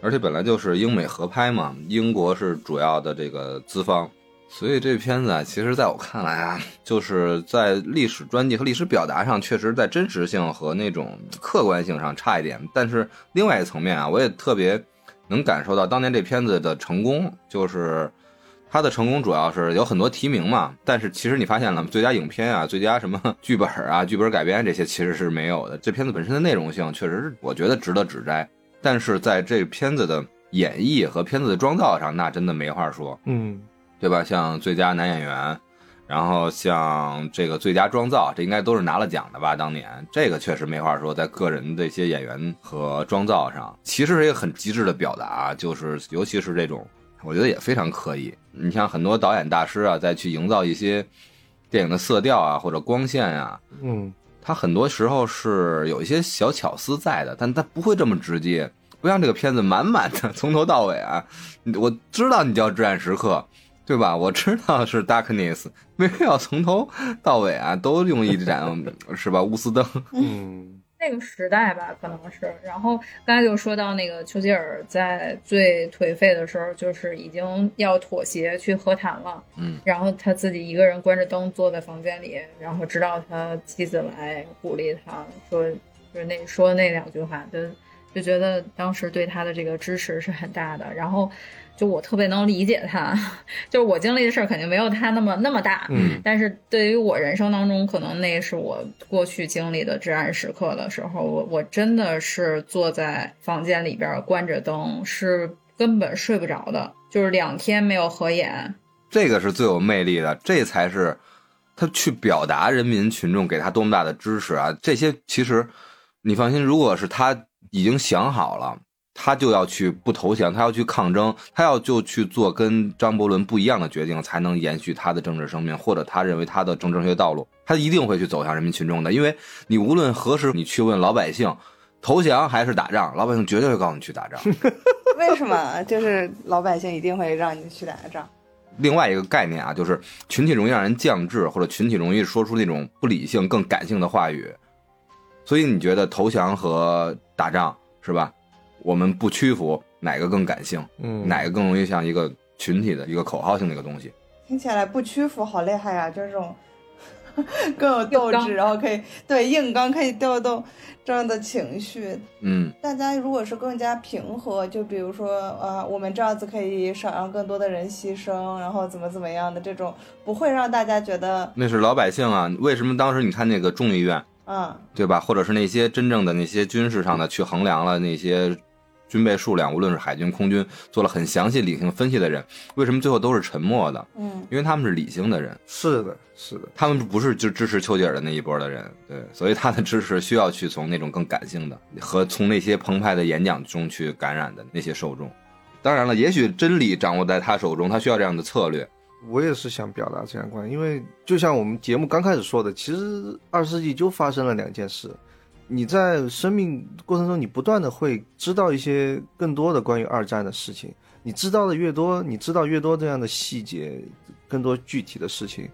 Speaker 1: 而且本来就是英美合拍嘛，英国是主要的这个资方。所以这片子啊，其实在我看来啊，就是在历史专辑和历史表达上，确实在真实性和那种客观性上差一点。但是另外一层面啊，我也特别能感受到当年这片子的成功，就是它的成功主要是有很多提名嘛。但是其实你发现了，最佳影片啊、最佳什么 剧本啊、剧本改编这些其实是没有的。这片子本身的内容性确实是我觉得值得指摘，但是在这片子的演绎和片子的妆造上，那真的没话说。
Speaker 3: 嗯。
Speaker 1: 对吧？像最佳男演员，然后像这个最佳妆造，这应该都是拿了奖的吧？当年这个确实没话说，在个人的一些演员和妆造上，其实是一个很极致的表达，就是尤其是这种，我觉得也非常刻意。你像很多导演大师啊，再去营造一些电影的色调啊，或者光线啊，
Speaker 3: 嗯，
Speaker 1: 他很多时候是有一些小巧思在的，但他不会这么直接，不像这个片子满满的 从头到尾啊，我知道你叫《至暗时刻》。对吧？我知道是 darkness，没必要从头到尾啊都用一盏是吧？钨丝灯。
Speaker 3: 嗯，
Speaker 2: 那个时代吧，可能是。然后刚才就说到那个丘吉尔在最颓废的时候，就是已经要妥协去和谈了。
Speaker 1: 嗯。
Speaker 2: 然后他自己一个人关着灯坐在房间里，然后直到他妻子来鼓励他说，就是那说那两句话，就就觉得当时对他的这个支持是很大的。然后。就我特别能理解他，就是我经历的事儿肯定没有他那么那么大，
Speaker 3: 嗯，
Speaker 2: 但是对于我人生当中，可能那是我过去经历的至暗时刻的时候，我我真的是坐在房间里边关着灯，是根本睡不着的，就是两天没有合眼。
Speaker 1: 这个是最有魅力的，这才是他去表达人民群众给他多么大的支持啊！这些其实你放心，如果是他已经想好了。他就要去不投降，他要去抗争，他要就去做跟张伯伦不一样的决定，才能延续他的政治生命，或者他认为他的政治正确道路，他一定会去走向人民群众的。因为你无论何时你去问老百姓，投降还是打仗，老百姓绝对会告诉你去打仗。
Speaker 4: 为什么？就是老百姓一定会让你去打仗。
Speaker 1: 另外一个概念啊，就是群体容易让人降智，或者群体容易说出那种不理性、更感性的话语。所以你觉得投降和打仗是吧？我们不屈服，哪个更感性？
Speaker 3: 嗯，
Speaker 1: 哪个更容易像一个群体的一个口号性的一个东西？
Speaker 4: 听起来不屈服好厉害呀、就是这种更有斗志，然后可以对硬刚可以调动这样的情绪。
Speaker 1: 嗯，
Speaker 4: 大家如果是更加平和，就比如说啊，我们这样子可以少让更多的人牺牲，然后怎么怎么样的这种，不会让大家觉得
Speaker 1: 那是老百姓啊。为什么当时你看那个众议院，
Speaker 4: 嗯
Speaker 1: 对吧？或者是那些真正的那些军事上的去衡量了那些军备数量，无论是海军、空军，做了很详细理性分析的人，为什么最后都是沉默的？
Speaker 4: 嗯
Speaker 1: 因为他们是理性的人。
Speaker 3: 是的，是的，
Speaker 1: 他们不是就支持丘吉尔的那一波的人，对，所以他的支持需要去从那种更感性的和从那些澎湃的演讲中去感染的那些受众。当然了，也许真理掌握在他手中，他需要这样的策略。
Speaker 3: 我也是想表达这样观点，因为就像我们节目刚开始说的，其实二十世纪就发生了两件事。你在生命过程中，你不断的会知道一些更多的关于二战的事情。你知道的越多，你知道越多这样的细节，更多具体的事情。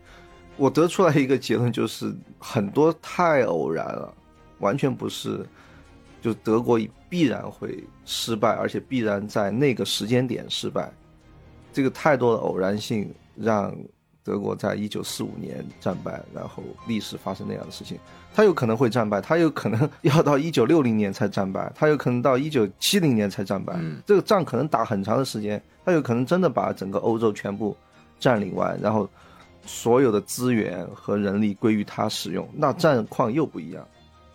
Speaker 3: 我得出来一个结论，就是很多太偶然了，完全不是，就德国必然会失败，而且必然在那个时间点失败。这个太多的偶然性让德国在一九四五年战败，然后历史发生那样的事情。他有可能会战败，他有可能要到一九六零年才战败，他有可能到一九七零年才战败。
Speaker 1: 嗯
Speaker 3: 这个仗可能打很长的时间，他有可能真的把整个欧洲全部占领完，然后所有的资源和人力归于他使用，那战况又不一样。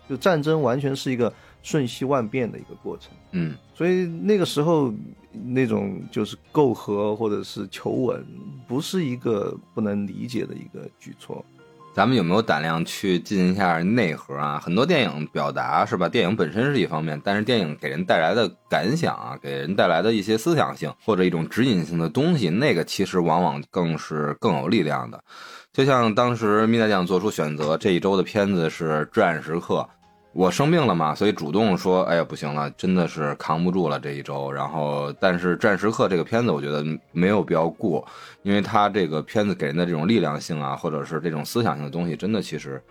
Speaker 3: 就战争完全是一个瞬息万变的一个过程。
Speaker 1: 嗯，
Speaker 3: 所以那个时候那种就是媾和或者是求稳，不是一个不能理解的一个举措。
Speaker 1: 咱们有没有胆量去进一下内核啊？很多电影表达是吧？电影本身是一方面，但是电影给人带来的感想啊，给人带来的一些思想性或者一种指引性的东西，那个其实往往更是更有力量的。就像当时米大酱做出选择，这一周的片子是《至暗时刻》，我生病了嘛，所以主动说，哎呀不行了，真的是扛不住了这一周。然后，但是《战时刻》这个片子，我觉得没有必要过，因为它这个片子给人的这种力量性啊，或者是这种思想性的东西，真的其实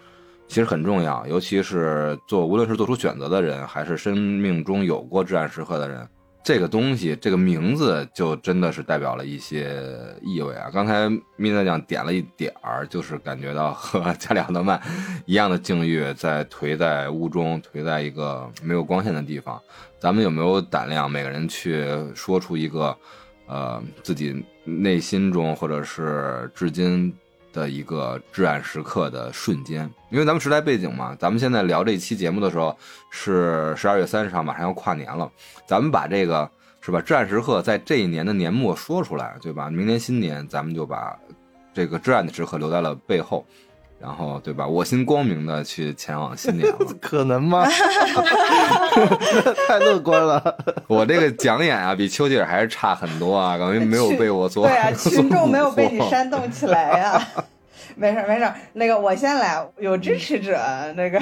Speaker 1: 其实很重要，尤其是做无论是做出选择的人，还是生命中有过至暗时刻的人，这个东西这个名字就真的是代表了一些意味啊。刚才米娜酱点了一点儿，就是感觉到和 加里奥德曼一样的境遇，在颓在屋中，颓在一个没有光线的地方。咱们有没有胆量，每个人去说出一个，呃，自己内心中或者是至今的一个至暗时刻的瞬间？因为咱们时代背景嘛，咱们现在聊这期节目的时候是十二月三十号，马上要跨年了，咱们把这个是吧？至暗时刻在这一年的年末说出来，对吧？明年新年咱们就把这个至暗的时刻留在了背后。然后，对吧？我心光明的去前往新年了。
Speaker 3: 可能吗？太乐观了。
Speaker 1: 我这个讲演啊，比丘吉尔还是差很多啊，感觉没有被我所
Speaker 4: 对啊，群众没有被你煽动起来呀、没事儿没事儿，那个我先来，有支持者，那个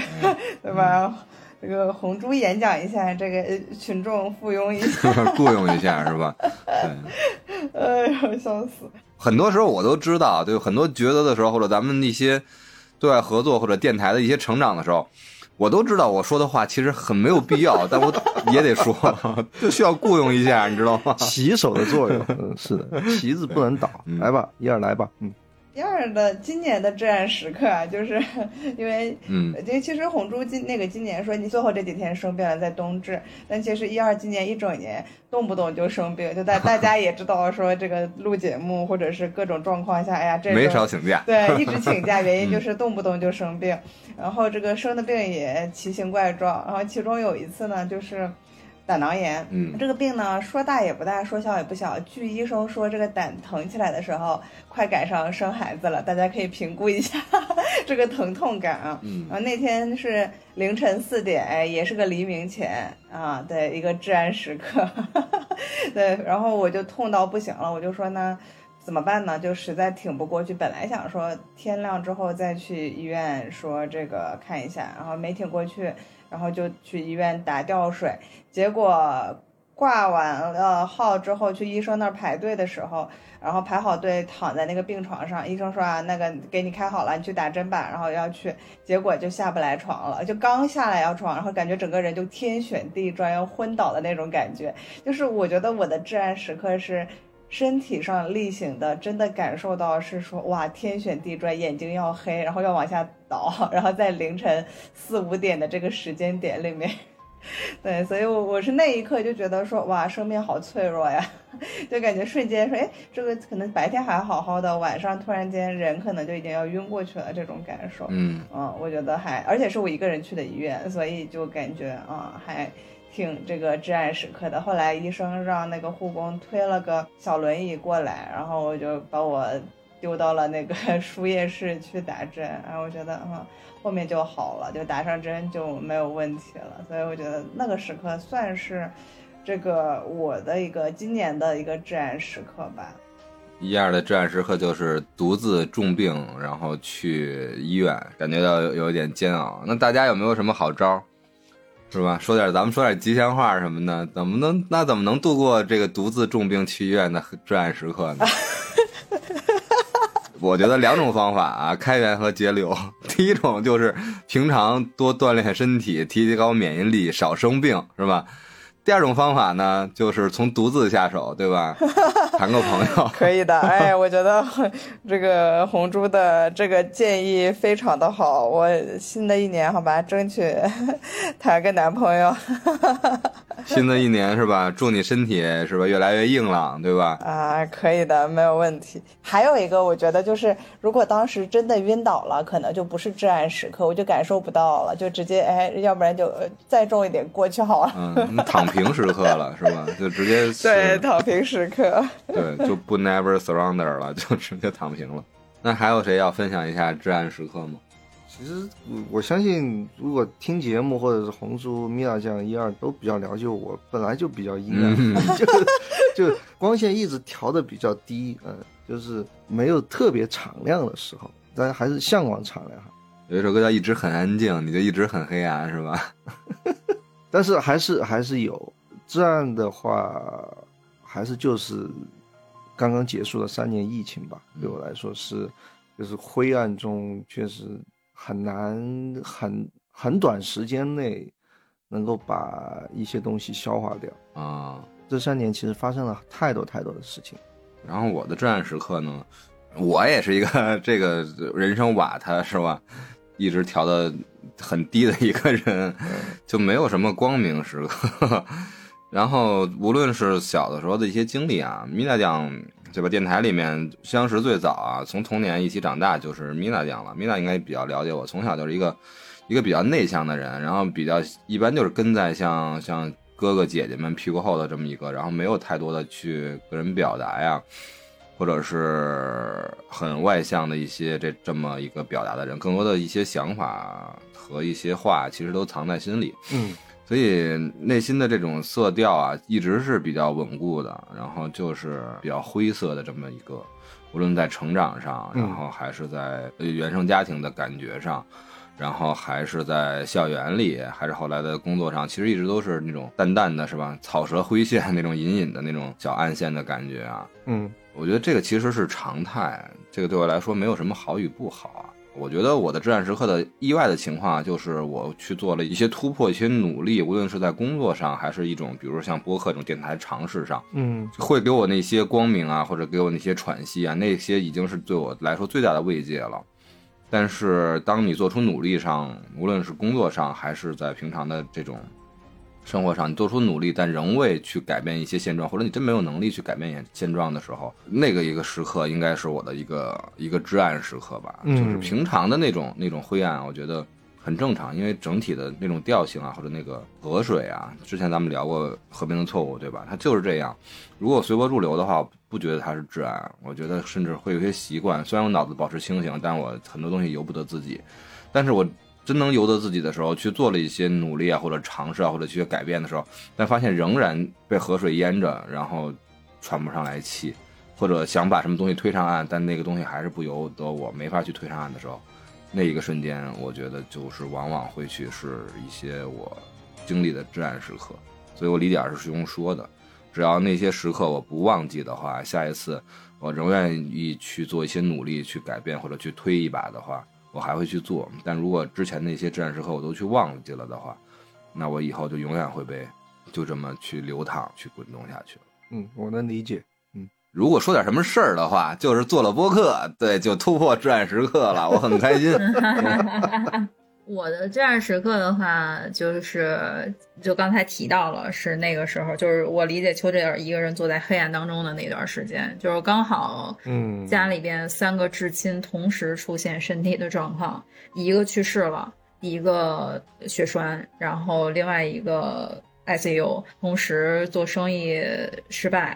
Speaker 4: 对吧？这个红珠演讲一下，这个呃群众附庸一下，
Speaker 1: 雇佣一下是吧？对，
Speaker 4: 哎呦，笑死！
Speaker 1: 很多时候我都知道，对很多抉择的时候，或者咱们那些对外合作或者电台的一些成长的时候，我都知道我说的话其实很没有必要，但我 也得说，就需要雇佣一下，你知道吗？
Speaker 3: 旗手的作用，嗯，是的，旗子不能倒。来吧，一二来吧，嗯，
Speaker 4: 第二的今年的至暗时刻啊，就是 因为
Speaker 1: 嗯
Speaker 4: 因为其实红猪今那个今年说你最后这几天生病了在冬至，但其实一二今年一整年动不动就生病，就大 大家也知道说这个录节目或者是各种状况下，哎呀这
Speaker 1: 没少请假。
Speaker 4: 对，一直请假，原因就是动不动就生病，然后这个生的病也奇形怪状，然后其中有一次呢，就是胆囊炎，
Speaker 1: 嗯。
Speaker 4: 这个病呢说大也不大，说小也不小，据医生说这个胆疼起来的时候，快赶上生孩子了，大家可以评估一下 这个疼痛感啊。
Speaker 1: 嗯。
Speaker 4: 然后那天是凌晨四点，哎也是个黎明前啊，的，一个至暗时刻，对，然后我就痛到不行了，我就说呢怎么办呢？就实在挺不过去，本来想说天亮之后再去医院说这个看一下，然后没挺过去，然后就去医院打吊水，结果挂完了号之后去医生那儿排队的时候，然后排好队躺在那个病床上，医生说啊，那个给你开好了，你去打针吧，然后要去，结果就下不来床了，就刚下来要床，然后感觉整个人就天旋地转，要昏倒的那种感觉。就是我觉得我的至暗时刻是身体上力行的，真的感受到是说哇天旋地转，眼睛要黑，然后要往下倒，然后在凌晨四五点的这个时间点里面。对，所以我我是那一刻就觉得说，哇，生命好脆弱呀，就感觉瞬间说，哎，这个可能白天还好好的，晚上突然间人可能就已经要晕过去了，这种感受。
Speaker 1: 嗯
Speaker 4: 嗯，我觉得还，而且是我一个人去的医院，所以就感觉啊、还挺这个至暗时刻的。后来医生让那个护工推了个小轮椅过来，然后我就把我丢到了那个 输液室去打针，然后我觉得啊、后面就好了，就打上针就没有问题了。所以我觉得那个时刻算是这个我的一个今年的一个至暗时刻吧。
Speaker 1: 一二的至暗时刻就是独自重病，然后去医院，感觉到有有一点煎熬。那大家有没有什么好招？是吧？说点咱们说点吉祥话什么的，怎么能那怎么能度过这个独自重病去医院的至暗时刻呢？我觉得两种方法啊，开源和节流。第一种就是平常多锻炼身体，提高免疫力，少生病，是吧？第二种方法呢，就是从独自下手，对吧？谈个朋友，
Speaker 4: 可以的，哎，我觉得这个红猪的这个建议非常的好，我新的一年好吧，争取 谈个男朋友
Speaker 1: 新的一年是吧？祝你身体是吧越来越硬朗，对吧？
Speaker 4: 啊，可以的，没有问题。还有一个，我觉得就是，如果当时真的晕倒了，可能就不是至暗时刻，我就感受不到了，就直接哎，要不然就呃再重一点过去好了。
Speaker 1: 嗯，躺平时刻了是吧？就直接
Speaker 4: 对，躺平时刻。
Speaker 1: 对，就不 never surrender 了，就直接躺平了。那还有谁要分享一下至暗时刻吗？
Speaker 3: 其实我我相信，如果听节目或者是红书、米娅酱一二都比较了解我，本来就比较阴暗，
Speaker 1: 嗯
Speaker 3: 就就光线一直调的比较低，嗯，就是没有特别敞亮的时候，但还是向往敞亮哈。
Speaker 1: 有一首歌叫《一直很安静》，你就一直很黑暗是吧？
Speaker 3: 但是还是还是有这样的话，还是就是刚刚结束了三年疫情吧，对我来说是就是灰暗中确实很难很很短时间内能够把一些东西消化掉。
Speaker 1: 啊、
Speaker 3: 这三年其实发生了太多太多的事情。
Speaker 1: 然后我的至暗时刻呢，我也是一个这个人生瓦特是吧？一直调的很低的一个人，就没有什么光明时刻。然后无论是小的时候的一些经历啊，米娜酱对吧？电台里面相识最早啊，从童年一起长大就是米娜酱了。米娜应该比较了解我，从小就是一个一个比较内向的人，然后比较一般就是跟在像像哥哥姐姐们屁股后的这么一个，然后没有太多的去跟人表达呀，或者是很外向的一些这这么一个表达的人，更多的一些想法和一些话其实都藏在心里。
Speaker 3: 嗯，
Speaker 1: 所以内心的这种色调啊，一直是比较稳固的，然后就是比较灰色的这么一个，无论在成长上，
Speaker 3: 嗯
Speaker 1: 然后还是在呃原生家庭的感觉上，然后还是在校园里，还是后来的工作上，其实一直都是那种淡淡的，是吧？草蛇灰线 那种隐隐的那种小暗线的感觉啊。
Speaker 3: 嗯
Speaker 1: 我觉得这个其实是常态，这个对我来说没有什么好与不好啊。我觉得我的至暗时刻的意外的情况啊，就是我去做了一些突破、一些努力，无论是在工作上，还是一种比如像播客这种电台尝试上，
Speaker 3: 嗯
Speaker 1: 会给我那些光明啊，或者给我那些喘息啊，那些已经是对我来说最大的慰藉了。但是当你做出努力上，无论是工作上还是在平常的这种生活上，你做出努力，但仍未去改变一些现状，或者你真没有能力去改变现状的时候，那个一个时刻应该是我的一个一个至暗时刻吧。
Speaker 3: 嗯
Speaker 1: 就是平常的那种那种灰暗，我觉得很正常，因为整体的那种调性啊，或者那个河水啊，之前咱们聊过和平的错误，对吧？它就是这样。如果随波逐流的话，不觉得它是至暗，我觉得甚至会有些习惯。虽然我脑子保持清醒，但我很多东西由不得自己。但是我真能由得自己的时候，去做了一些努力啊，或者尝试啊，或者去改变的时候，但发现仍然被河水淹着，然后喘不上来气，或者想把什么东西推上岸，但那个东西还是不由得我，没法去推上岸的时候，那一个瞬间，我觉得就是往往会去是一些我经历的至暗时刻。所以我理解是师兄说的，只要那些时刻我不忘记的话，下一次我仍愿意去做一些努力去改变或者去推一把的话，我还会去做。但如果之前那些至暗时刻我都去忘记了的话，那我以后就永远会被就这么去流淌、去滚动下去了。
Speaker 3: 嗯，我能理解。
Speaker 1: 嗯如果说点什么事儿的话，就是做了播客，对，就突破至暗时刻了，我很开心。
Speaker 2: 我的至暗时刻的话，就是就刚才提到了，是那个时候，就是我理解丘吉尔一个人坐在黑暗当中的那段时间，就是刚好，
Speaker 3: 嗯，
Speaker 2: 家里边三个至亲同时出现身体的状况，一个去世了，一个血栓，然后另外一个 ICU，同时做生意失败，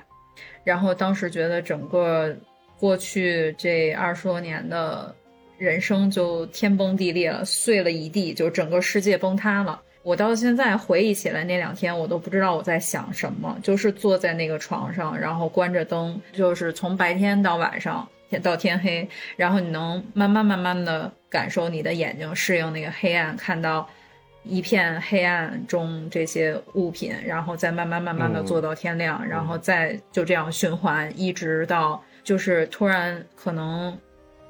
Speaker 2: 然后当时觉得整个过去这二十多年的。人生就天崩地裂了，碎了一地，就整个世界崩塌了。我到现在回忆起来那两天，我都不知道我在想什么，就是坐在那个床上，然后关着灯，就是从白天到晚上，天到天黑，然后你能慢慢慢慢的感受你的眼睛适应那个黑暗，看到一片黑暗中这些物品，然后再慢慢慢慢的做到天亮，然后再就这样循环，一直到就是突然可能。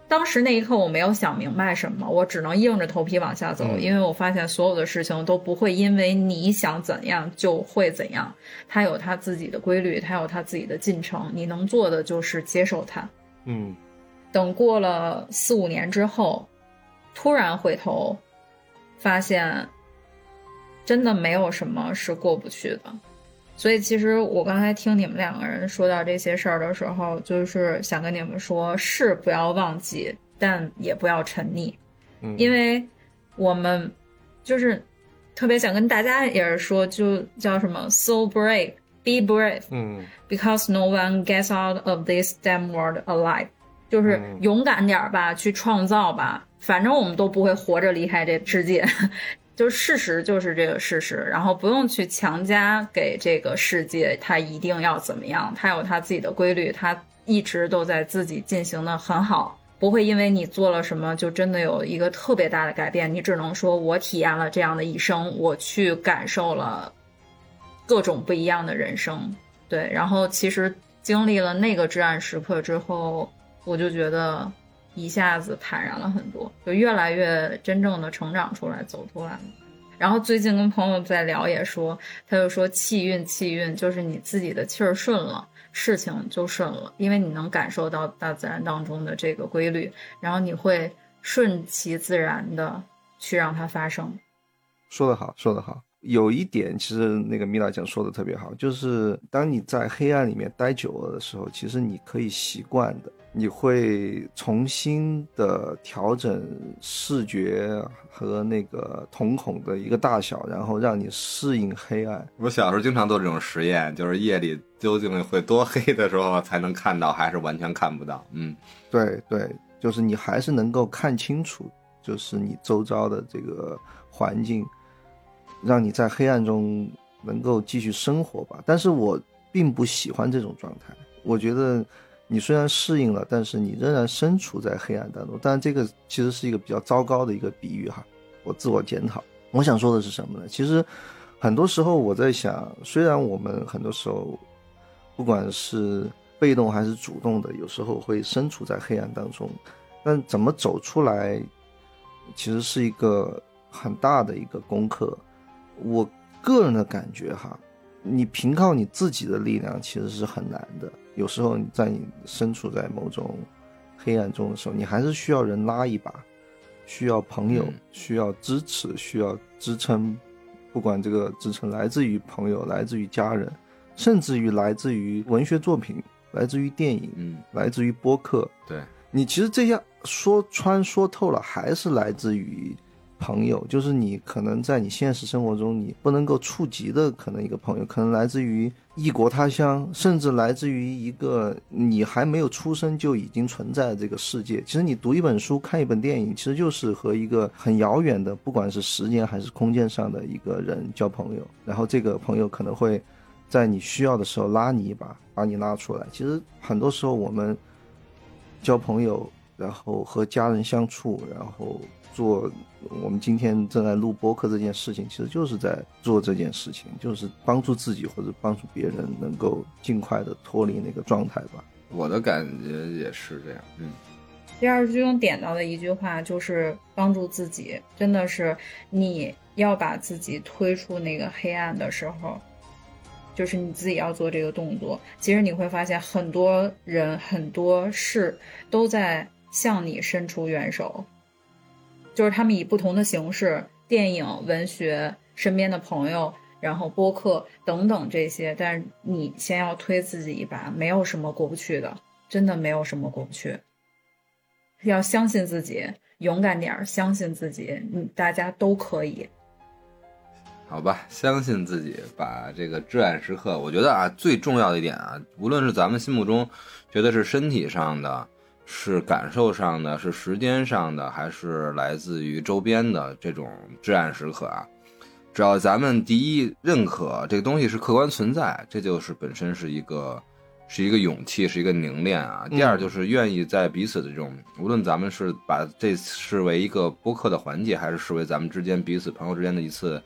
Speaker 2: 当时那一刻我没有想明白什么，我只能硬着头皮往下走，因为我发现所有的事情都不会因为你想怎样就会怎样，它有它自己的规律，它有它自己的进程，你能做的就是接受它。
Speaker 3: 嗯，
Speaker 2: 等过了四五年之后，突然回头，发现真的没有什么是过不去的。所以，其实我刚才听你们两个人说到这些事儿的时候，就是想跟你们说，是不要忘记，但也不要沉溺，
Speaker 3: 嗯。
Speaker 2: 因为我们就是特别想跟大家也是说，就叫什么 “so brave, be brave”，
Speaker 3: 嗯。
Speaker 2: because no one gets out of this damn world alive，就是
Speaker 3: 嗯。
Speaker 2: 勇敢点儿吧，去创造吧，反正我们都不会活着离开这世界。就事实就是这个事实，然后不用去强加给这个世界它一定要怎么样，它有它自己的规律，它一直都在自己进行的很好，不会因为你做了什么就真的有一个特别大的改变，你只能说我体验了这样的一生，我去感受了各种不一样的人生，对，然后其实经历了那个至暗时刻之后，我就觉得一下子坦然了很多，就越来越真正的成长出来，走出来了。然后最近跟朋友在聊，也说，他就说气运，气运就是你自己的气儿顺了，事情就顺了，因为你能感受到大自然当中的这个规律，然后你会顺其自然的去让它发生。
Speaker 3: 说得好，说得好。有一点，其实那个米拉讲说的特别好，就是当你在黑暗里面待久了的时候，其实你可以习惯的，你会重新的调整视觉和那个瞳孔的一个大小，然后让你适应黑暗。
Speaker 1: 我小时候经常做这种实验，就是夜里究竟会多黑的时候才能看到，还是完全看不到？嗯，
Speaker 3: 对对，就是你还是能够看清楚，就是你周遭的这个环境，让你在黑暗中能够继续生活吧。但是我并不喜欢这种状态，我觉得你虽然适应了，但是你仍然身处在黑暗当中。但这个其实是一个比较糟糕的一个比喻哈，我自我检讨。我想说的是什么呢？其实很多时候我在想，虽然我们很多时候不管是被动还是主动的，有时候会身处在黑暗当中，但怎么走出来，其实是一个很大的一个功课。我个人的感觉哈，你凭靠你自己的力量其实是很难的。有时候你在你身处在某种黑暗中的时候，你还是需要人拉一把，需要朋友，
Speaker 1: 嗯
Speaker 3: 需要支持，需要支撑。不管这个支撑来自于朋友，来自于家人，甚至于来自于文学作品，来自于电影，
Speaker 1: 嗯，
Speaker 3: 来自于播客。
Speaker 1: 对，
Speaker 3: 你其实这样说穿说透了，还是来自于朋友，就是你可能在你现实生活中你不能够触及的可能一个朋友，可能来自于异国他乡，甚至来自于一个你还没有出生就已经存在的这个世界。其实你读一本书、看一本电影，其实就是和一个很遥远的，不管是时间还是空间上的一个人交朋友。然后这个朋友可能会在你需要的时候拉你一把，把你拉出来。其实很多时候我们交朋友，然后和家人相处，然后做我们今天正在录播客这件事情，其实就是在做这件事情，就是帮助自己或者帮助别人能够尽快的脱离那个状态吧。
Speaker 1: 我的感觉也是这样，嗯。
Speaker 2: 第二师兄点到的一句话就是帮助自己，真的是你要把自己推出那个黑暗的时候，就是你自己要做这个动作。其实你会发现，很多人很多事都在向你伸出援手，就是他们以不同的形式，电影、文学、身边的朋友，然后播客等等这些。但是你先要推自己一把，没有什么过不去的，真的没有什么过不去。要相信自己，勇敢点儿，相信自己，嗯，大家都可以。
Speaker 1: 好吧，相信自己，把这个至暗时刻，我觉得啊，最重要的一点啊，无论是咱们心目中觉得是身体上的，是感受上的，是时间上的，还是来自于周边的这种至暗时刻啊，只要咱们第一认可这个东西是客观存在，这就是本身是一个是一个勇气，是一个凝练啊。第二就是愿意在彼此的这种，无论咱们是把这视为一个播客的环节，还是视为咱们之间彼此朋友之间的一次。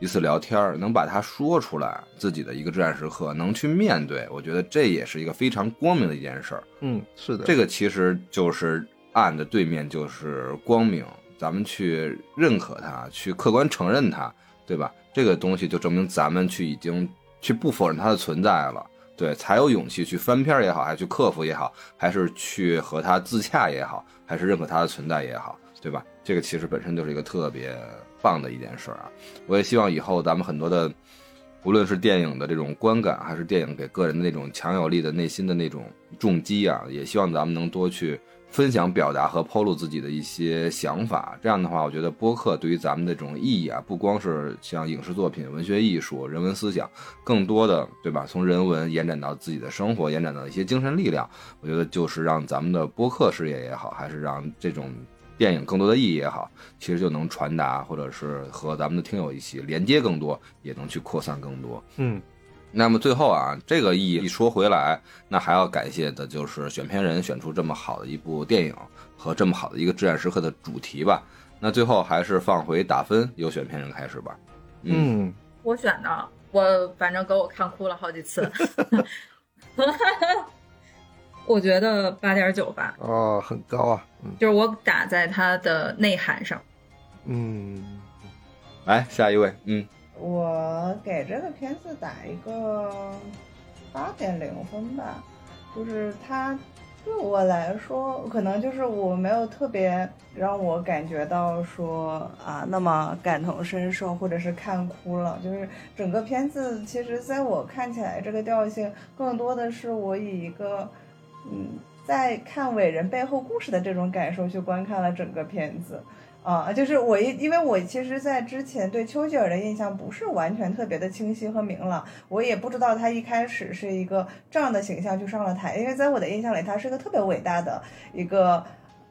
Speaker 1: 一次聊天，能把它说出来，自己的一个至暗时刻，能去面对，我觉得这也是一个非常光明的一件事儿。
Speaker 3: 嗯，是的，
Speaker 1: 这个其实就是暗的对面就是光明，咱们去认可它，去客观承认它，对吧？这个东西就证明咱们去已经去不否认它的存在了，对，才有勇气去翻篇也好，还是去克服也好，还是去和它自洽也好，还是认可它的存在也好，对吧？这个其实本身就是一个特别。棒的一件事啊！我也希望以后咱们很多的，无论是电影的这种观感，还是电影给个人的那种强有力的内心的那种重击啊，也希望咱们能多去分享、表达和抛露自己的一些想法。这样的话，我觉得播客对于咱们这种意义啊，不光是像影视作品、文学艺术、人文思想，更多的对吧？从人文延展到自己的生活，延展到一些精神力量，我觉得就是让咱们的播客事业也好，还是让这种。电影更多的意义也好，其实就能传达，或者是和咱们的听友一起连接更多，也能去扩散更多。
Speaker 3: 嗯，
Speaker 1: 那么最后啊，这个意义一说回来，那还要感谢的就是选片人选出这么好的一部电影和这么好的一个至暗时刻的主题吧。那最后还是放回打分，由选片人开始吧。
Speaker 3: 嗯，
Speaker 2: 我选的，我反正给我看哭了好几次。我觉得八点九吧。
Speaker 3: 哦，很高啊。嗯，
Speaker 2: 就是我打在它的内涵上。
Speaker 3: 嗯，
Speaker 1: 来下一位。嗯，
Speaker 4: 我给这个片子打一个八点零分吧。就是它对我来说，可能就是我没有特别让我感觉到说啊那么感同身受，或者是看哭了。就是整个片子，其实在我看起来，这个调性更多的是我以一个。嗯，在看伟人背后故事的这种感受去观看了整个片子，啊，就是我因因为我其实，在之前对丘吉尔的印象不是完全特别的清晰和明朗，我也不知道他一开始是一个这样的形象去上了台，因为在我的印象里，他是一个特别伟大的一个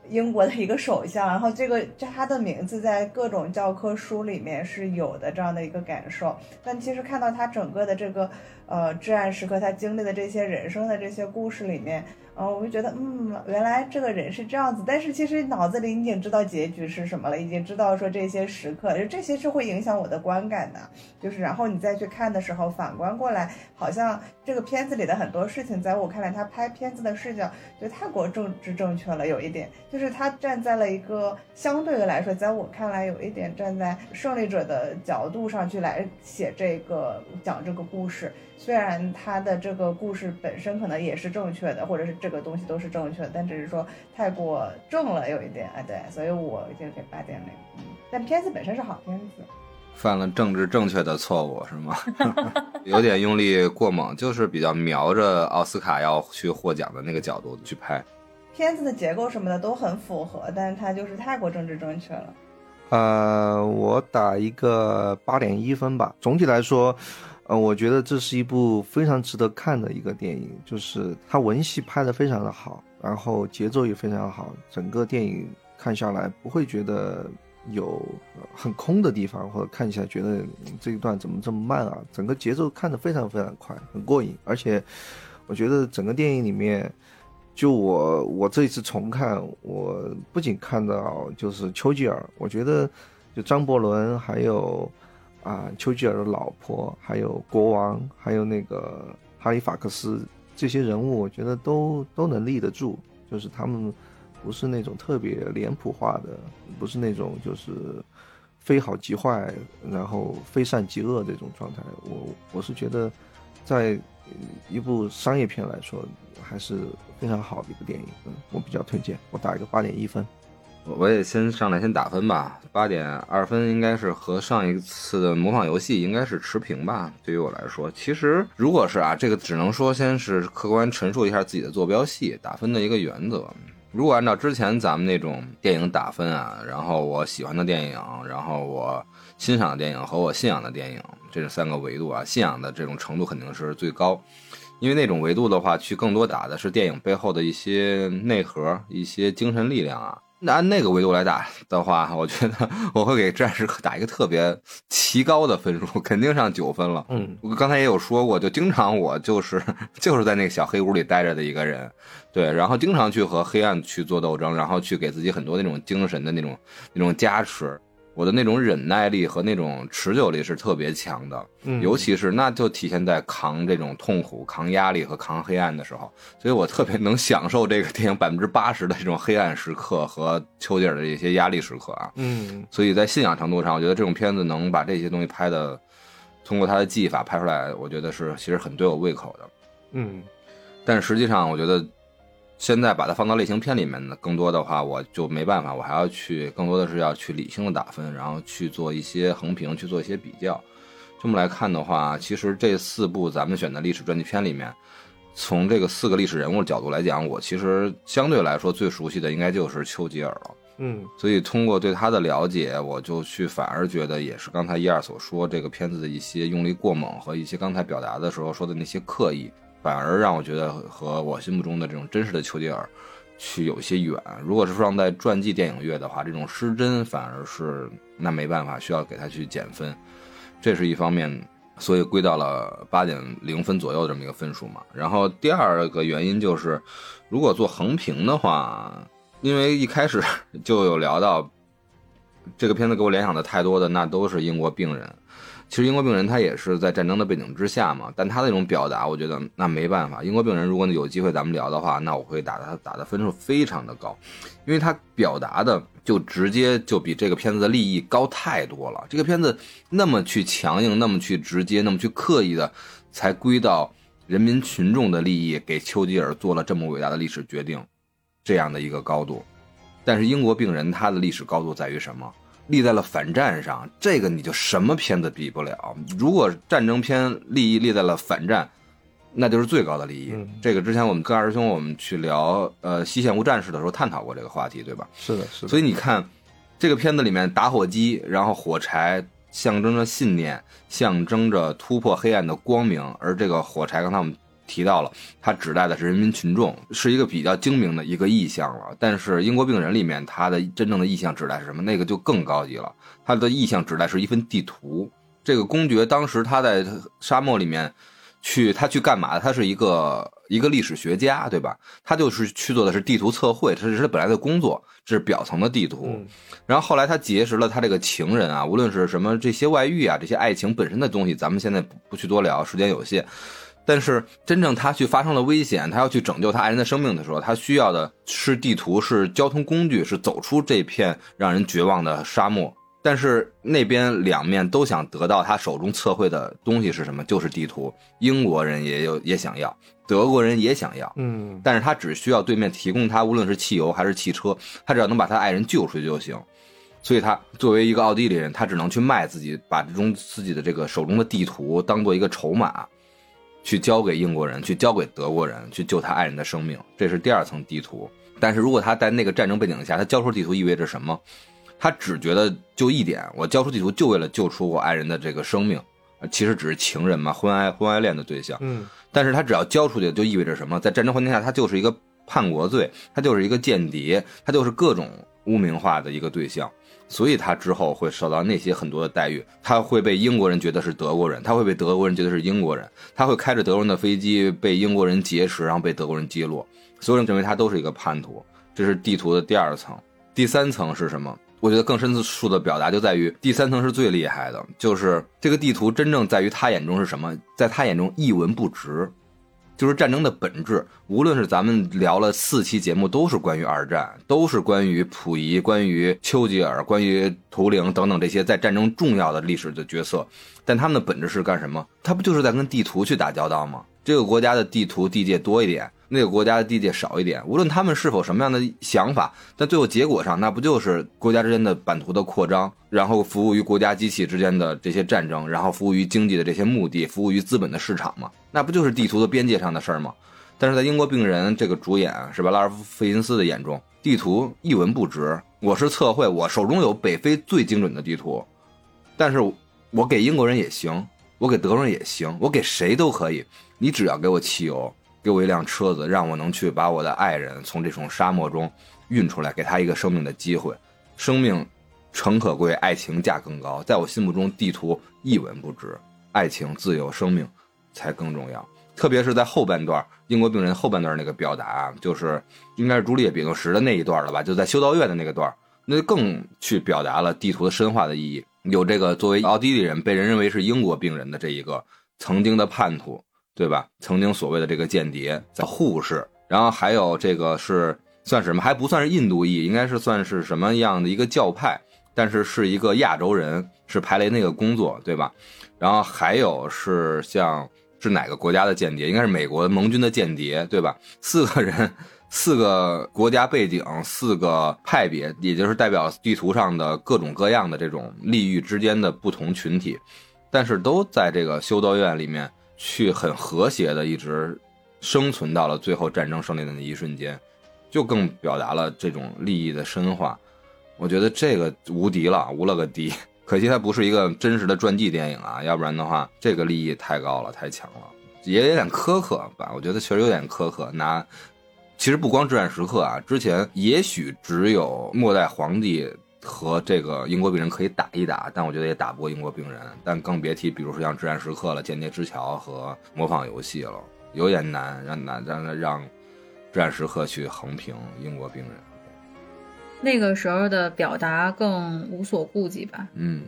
Speaker 4: 英国的一个首相，然后这个他的名字在各种教科书里面是有的这样的一个感受，但其实看到他整个的这个呃至暗时刻，他经历的这些人生的这些故事里面。然后，我就觉得，嗯，原来这个人是这样子，但是其实脑子里已经知道结局是什么了，已经知道说这些时刻，就这些是会影响我的观感的，就是然后你再去看的时候，反观过来，好像这个片子里的很多事情，在我看来，他拍片子的视角就太过政治正确了，有一点，就是他站在了一个相对的来说，在我看来，有一点站在胜利者的角度上去来写这个讲这个故事。虽然他的这个故事本身可能也是正确的，或者是正这个东西都是正确的，但只是说太过正了有一点啊，对，所以我就给八点零。嗯，但片子本身是好片子，
Speaker 1: 犯了政治正确的错误是吗？有点用力过猛，就是比较瞄着奥斯卡要去获奖的那个角度去拍。
Speaker 4: 片子的结构什么的都很符合，但是它就是太过政治正确了。
Speaker 3: 呃，我打一个八点一分吧。总体来说，呃，我觉得这是一部非常值得看的一个电影，就是它文戏拍得非常的好，然后节奏也非常好，整个电影看下来不会觉得有很空的地方，或者看起来觉得这一段怎么这么慢啊？整个节奏看得非常非常快，很过瘾，而且我觉得整个电影里面。就我我这一次重看，我不仅看到就是丘吉尔，我觉得就张伯伦，还有啊丘吉尔的老婆，还有国王，还有那个哈利法克斯这些人物，我觉得都都能立得住，就是他们不是那种特别脸谱化的，不是那种就是非好即坏，然后非善即恶这种状态。我我是觉得在一部商业片来说，还是非常好的一部电影，嗯，我比较推荐，我打一个八点一分。
Speaker 1: 我也先上来先打分吧，八点二分应该是和上一次的模仿游戏应该是持平吧。对于我来说，其实如果是啊，这个只能说先是客观陈述一下自己的坐标系打分的一个原则。如果按照之前咱们那种电影打分啊，然后我喜欢的电影，然后我欣赏的电影和我信仰的电影，这是三个维度啊。信仰的这种程度肯定是最高，因为那种维度的话，去更多打的是电影背后的一些内核、一些精神力量啊。那按那个维度来打的话，我觉得 我会给《战士》打一个特别奇高的分数，肯定上九分了。
Speaker 3: 嗯
Speaker 1: 我刚才也有说过，就经常我就是就是在那个小黑屋里待着的一个人，对，然后经常去和黑暗去做斗争，然后去给自己很多那种精神的那种那种加持。我的那种忍耐力和那种持久力是特别强的，
Speaker 3: 嗯
Speaker 1: 尤其是那就体现在扛这种痛苦、扛压力和扛黑暗的时候，所以我特别能享受这个电影百分之八十的这种黑暗时刻和丘吉尔的一些压力时刻啊。
Speaker 3: 嗯
Speaker 1: 所以在信仰程度上，我觉得这种片子能把这些东西拍的，通过他的技法拍出来，我觉得是其实很对我胃口的。
Speaker 3: 嗯
Speaker 1: 但实际上，我觉得现在把它放到类型片里面呢，更多的话我就没办法，我还要去更多的是要去理性的打分，然后去做一些横评，去做一些比较。这么来看的话，其实这四部咱们选的历史传记片里面，从这个四个历史人物的角度来讲，我其实相对来说最熟悉的应该就是丘吉尔了。
Speaker 3: 嗯
Speaker 1: 所以通过对他的了解，我就去反而觉得也是刚才一二所说这个片子的一些用力过猛和一些刚才表达的时候说的那些刻意，反而让我觉得和我心目中的这种真实的丘吉尔去有些远。如果是放在传记电影乐的话，这种失真反而是那没办法，需要给他去减分，这是一方面。所以归到了八点零分左右这么一个分数嘛。然后第二个原因就是，如果做横评的话，因为一开始 就有聊到，这个片子给我联想的太多的那都是英国病人。其实英国病人他也是在战争的背景之下嘛，但他那种表达，我觉得那没办法。英国病人，如果有机会咱们聊的话，那我会打他打的分数非常的高，因为他表达的就直接就比这个片子的利益高太多了。这个片子那么去强硬，那么去直接，那么去刻意的，才归到人民群众的利益，给丘吉尔做了这么伟大的历史决定，这样的一个高度。但是英国病人他的历史高度在于什么？立在了反战上，这个你就什么片子比不了。如果战争片利益立在了反战，那就是最高的利益。
Speaker 3: 嗯
Speaker 1: 这个之前我们跟二师兄我们去聊呃西线无战事的时候探讨过这个话题，对吧？
Speaker 3: 是的，是的。
Speaker 1: 所以你看，这个片子里面打火机，然后火柴象征着信念，象征着突破黑暗的光明，而这个火柴刚才我们提到了，它指代的是人民群众，是一个比较精明的一个意象了。但是英国病人里面，他的真正的意象指代是什么？那个就更高级了，他的意象指代是一份地图。这个公爵当时他在沙漠里面去，他去干嘛？他是一个一个历史学家，对吧？他就是去做的是地图测绘，这是他本来的工作，这是表层的地图。
Speaker 3: 嗯
Speaker 1: 然后后来他结识了他这个情人啊，无论是什么这些外遇啊，这些爱情本身的东西，咱们现在不不去多聊，时间有限。但是真正他去发生了危险，他要去拯救他爱人的生命的时候，他需要的是地图，是交通工具，是走出这片让人绝望的沙漠。但是那边两面都想得到他手中测绘的东西是什么？就是地图。英国人也有也想要，德国人也想要，
Speaker 3: 嗯
Speaker 1: 但是他只需要对面提供他无论是汽油还是汽车，他只要能把他爱人救出去就行。所以他作为一个奥地利人，他只能去卖自己，把这种自己的这个手中的地图当做一个筹码，去交给英国人，去交给德国人，去救他爱人的生命。这是第二层地图。但是如果他在那个战争背景下，他交出地图意味着什么？他只觉得就一点，我交出地图就为了救出我爱人的这个生命，呃其实只是情人嘛，婚爱婚外恋的对象。
Speaker 3: 嗯
Speaker 1: 但是他只要交出去，就意味着什么？在战争环境下，他就是一个叛国罪，他就是一个间谍，他就是各种污名化的一个对象。所以他之后会受到那些很多的待遇，他会被英国人觉得是德国人，他会被德国人觉得是英国人，他会开着德国人的飞机被英国人劫持，然后被德国人击落，所有人认为他都是一个叛徒。这是地图的第二层，第三层是什么？我觉得更深层次的表达就在于第三层是最厉害的，就是这个地图真正在于他眼中是什么？在他眼中一文不值，就是战争的本质。无论是咱们聊了四期节目，都是关于二战，都是关于溥仪、关于丘吉尔、关于图灵等等这些在战争重要的历史的角色。但他们的本质是干什么？他不就是在跟地图去打交道吗？这个国家的地图地界多一点，那个国家的地界少一点。无论他们是否什么样的想法，但最后结果上，那不就是国家之间的版图的扩张，然后服务于国家机器之间的这些战争，然后服务于经济的这些目的，服务于资本的市场吗？那不就是地图的边界上的事儿吗？但是在英国病人这个主演是吧，拉尔夫·费因斯的眼中，地图一文不值。我是测绘，我手中有北非最精准的地图，但是我给英国人也行，我给德国人也行，我给谁都可以。你只要给我汽油，给我一辆车子，让我能去把我的爱人从这种沙漠中运出来，给他一个生命的机会。生命诚可贵，爱情价更高。在我心目中，地图一文不值，爱情、自由、生命才更重要。特别是在后半段，英国病人后半段那个表达啊，就是应该是朱丽叶·比诺什的那一段了吧？就在修道院的那个段，那更去表达了地图的深化的意义。有这个作为奥地利人被人认为是英国病人的这一个曾经的叛徒，对吧？曾经所谓的这个间谍，在护士，然后还有这个是算是什么？还不算是印度裔，应该是算是什么样的一个教派？但是是一个亚洲人，是排雷那个工作，对吧？然后还有是像是哪个国家的间谍？应该是美国盟军的间谍，对吧？四个人，四个国家背景，四个派别，也就是代表地图上的各种各样的这种利益之间的不同群体，但是都在这个修道院里面去很和谐的一直生存到了最后战争胜利的那一瞬间，就更表达了这种利益的深化。我觉得这个无敌了，无了个敌。可惜它不是一个真实的传记电影啊，要不然的话，这个利益太高了，太强了，也有点苛刻吧？我觉得确实有点苛刻。拿其实不光至暗时刻啊，之前也许只有末代皇帝和这个英国病人可以打一打，但我觉得也打不过英国病人。但更别提，比如说像至暗时刻了、间谍之桥和模仿游戏了，有点难，让难让让至暗时刻去横平英国病人。
Speaker 2: 那个时候的表达更无所顾忌吧。
Speaker 1: 嗯，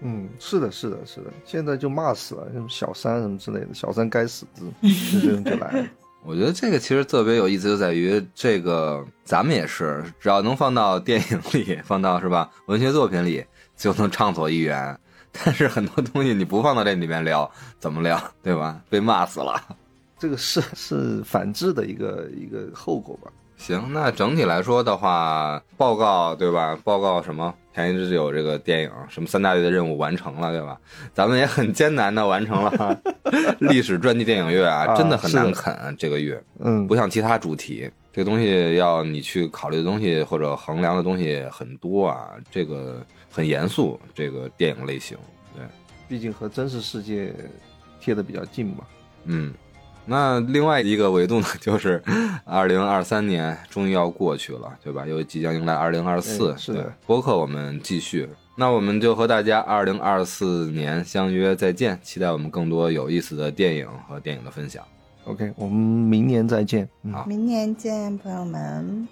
Speaker 3: 嗯，是的，是的，是的，现在就骂死了，什么小三什么之类的，小三该死，就这种就来了。
Speaker 1: 我觉得这个其实特别有意思，就在于这个咱们也是，只要能放到电影里，放到是吧文学作品里，就能畅所欲言。但是很多东西你不放到这里面聊，怎么聊，对吧？被骂死了。
Speaker 3: 这个是是反制的一个一个后果吧。
Speaker 1: 行，那整体来说的话，报告对吧？报告什么？前一阵就有这个电影，什么三大队的任务完成了，对吧？咱们也很艰难的完成了 历史传记电影月啊，
Speaker 3: 啊
Speaker 1: 真的很难啃这个月。
Speaker 3: 嗯
Speaker 1: 不，像其他主题，这个东西要你去考虑的东西或者衡量的东西很多啊，这个很严肃，这个电影类型，对，
Speaker 3: 毕竟和真实世界贴的比较近嘛。
Speaker 1: 嗯。那另外一个维度呢，就是二零二三年终于要过去了，对吧？又即将迎来二零二四
Speaker 3: 哎，是的
Speaker 1: 播客我们继续。那我们就和大家二零二四年相约再见，期待我们更多有意思的电影和电影的分享。
Speaker 3: OK，我们明年再见。嗯
Speaker 1: 好
Speaker 4: 明年见，朋友们。